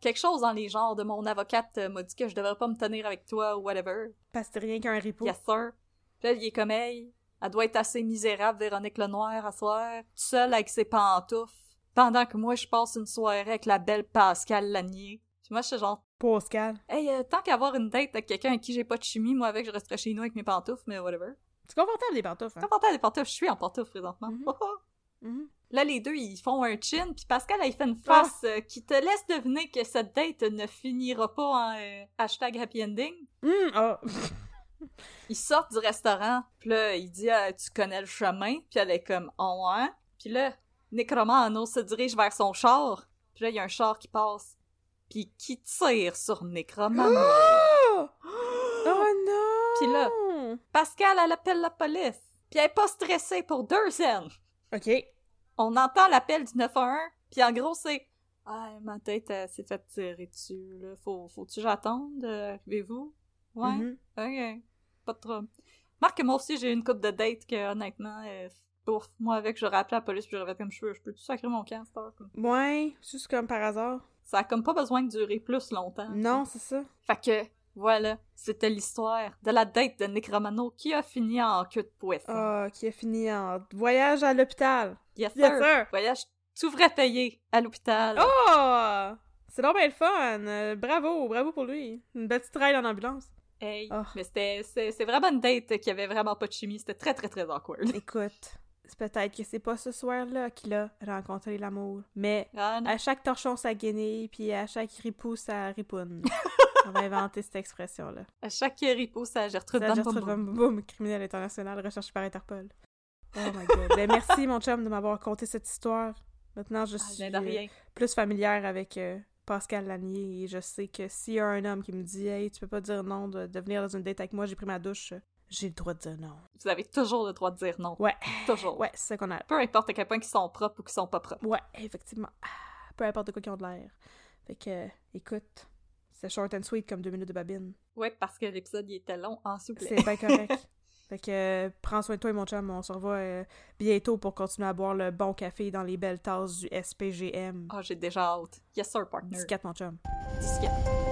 Quelque chose dans les genres de mon avocate m'a dit que je devrais pas me tenir avec toi ou whatever. Parce que c'est rien qu'un ripou. Yes, sir. Puis là, il est comme, hey, elle doit être assez misérable, Véronique Lenoir, à soir, seule avec ses pantoufles, pendant que moi, je passe une soirée avec la belle Pascal Lanier. Puis moi, je suis genre, Pascal. hey, euh, tant qu'avoir une date avec quelqu'un avec qui j'ai pas de chimie, moi, avec, je resterais chez nous avec mes pantoufles, mais whatever. C'est confortable, les pantoufles. Hein? Confortable des pantoufles, je suis en pantoufles présentement. Mhm. Oh, oh. Mhm. Là, les deux, ils font un chin, puis Pascal, elle, il fait une face euh, qui te laisse deviner que cette date ne finira pas en euh, hashtag happy ending. Hum, ah. Ils sortent du restaurant, puis là, il dit Ah, Tu connais le chemin? Puis elle est comme Oh, ouais. Puis là, Nick Romano se dirige vers son char, puis là, il y a un char qui passe, puis qui tire sur Nick Romano. Oh! Oh non! Puis là- Pascal, elle appelle la police, puis elle est pas stressée pour deux scènes. OK. On entend l'appel du 911, puis en gros, c'est Ah, ma tête elle s'est fait tirer dessus, là. Faut, faut-tu que j'attende? Euh, Arrivez-vous? Ouais. Mhm. Ok, pas de trouble. Marc, moi aussi, j'ai eu une coupe de date que, honnêtement, euh, pouf, moi avec, j'aurais appelé la police puis j'aurais fait comme je peux, je peux-tu sacrer mon camp cette heure, quoi? Ouais, juste comme par hasard. Ça a comme pas besoin de durer plus longtemps. Non, c'est ça. Fait que, voilà, c'était l'histoire de la date de Nick Romano qui a fini en queue de poisson. Ah, qui a fini en voyage à l'hôpital. yes, yes, sir. sir. Voyage tout vrai payé à l'hôpital. Oh! C'est donc bien le fun! Euh, bravo, bravo pour lui. Une belle petite ride en ambulance. Hey, Oh. mais c'était, vraiment une date qui avait vraiment pas de chimie. C'était très, très, très awkward. Écoute, c'est peut-être que c'est pas ce soir-là qu'il a rencontré l'amour, mais Ah, à chaque torchon sa guenille, puis à chaque ripou sa ripoune. On va inventer cette expression-là. À chaque ripou, ça Gertrude Van Gertrude. Van Boom, criminel international recherché par Interpol. Oh my god. ben merci, mon chum, de m'avoir conté cette histoire. Maintenant, je Ah, suis rien. plus familière avec euh, Pascal Lanier et je sais que s'il y a un homme qui me dit Hey, tu peux pas dire non de, de venir dans une date avec moi, j'ai pris ma douche, j'ai le droit de dire non. Vous avez toujours le droit de dire non. Ouais, Toujours. ouais, c'est ça qu'on a. Peu importe à quel point qu'ils sont propres ou qu'ils sont pas propres. Ouais, effectivement. Ah, Peu importe de quoi qu'ils ont de l'air. Fait que, euh, écoute, c'est short and sweet comme deux minutes de babine. Ouais, parce que l'épisode il était long, en plaît. C'est bien correct. fait que, euh, prends soin de toi, mon chum. On se revoit euh, bientôt pour continuer à boire le bon café dans les belles tasses du SPGM. Ah, j'ai déjà hâte. Yes, sir, partner. 14, mon chum. Disquette.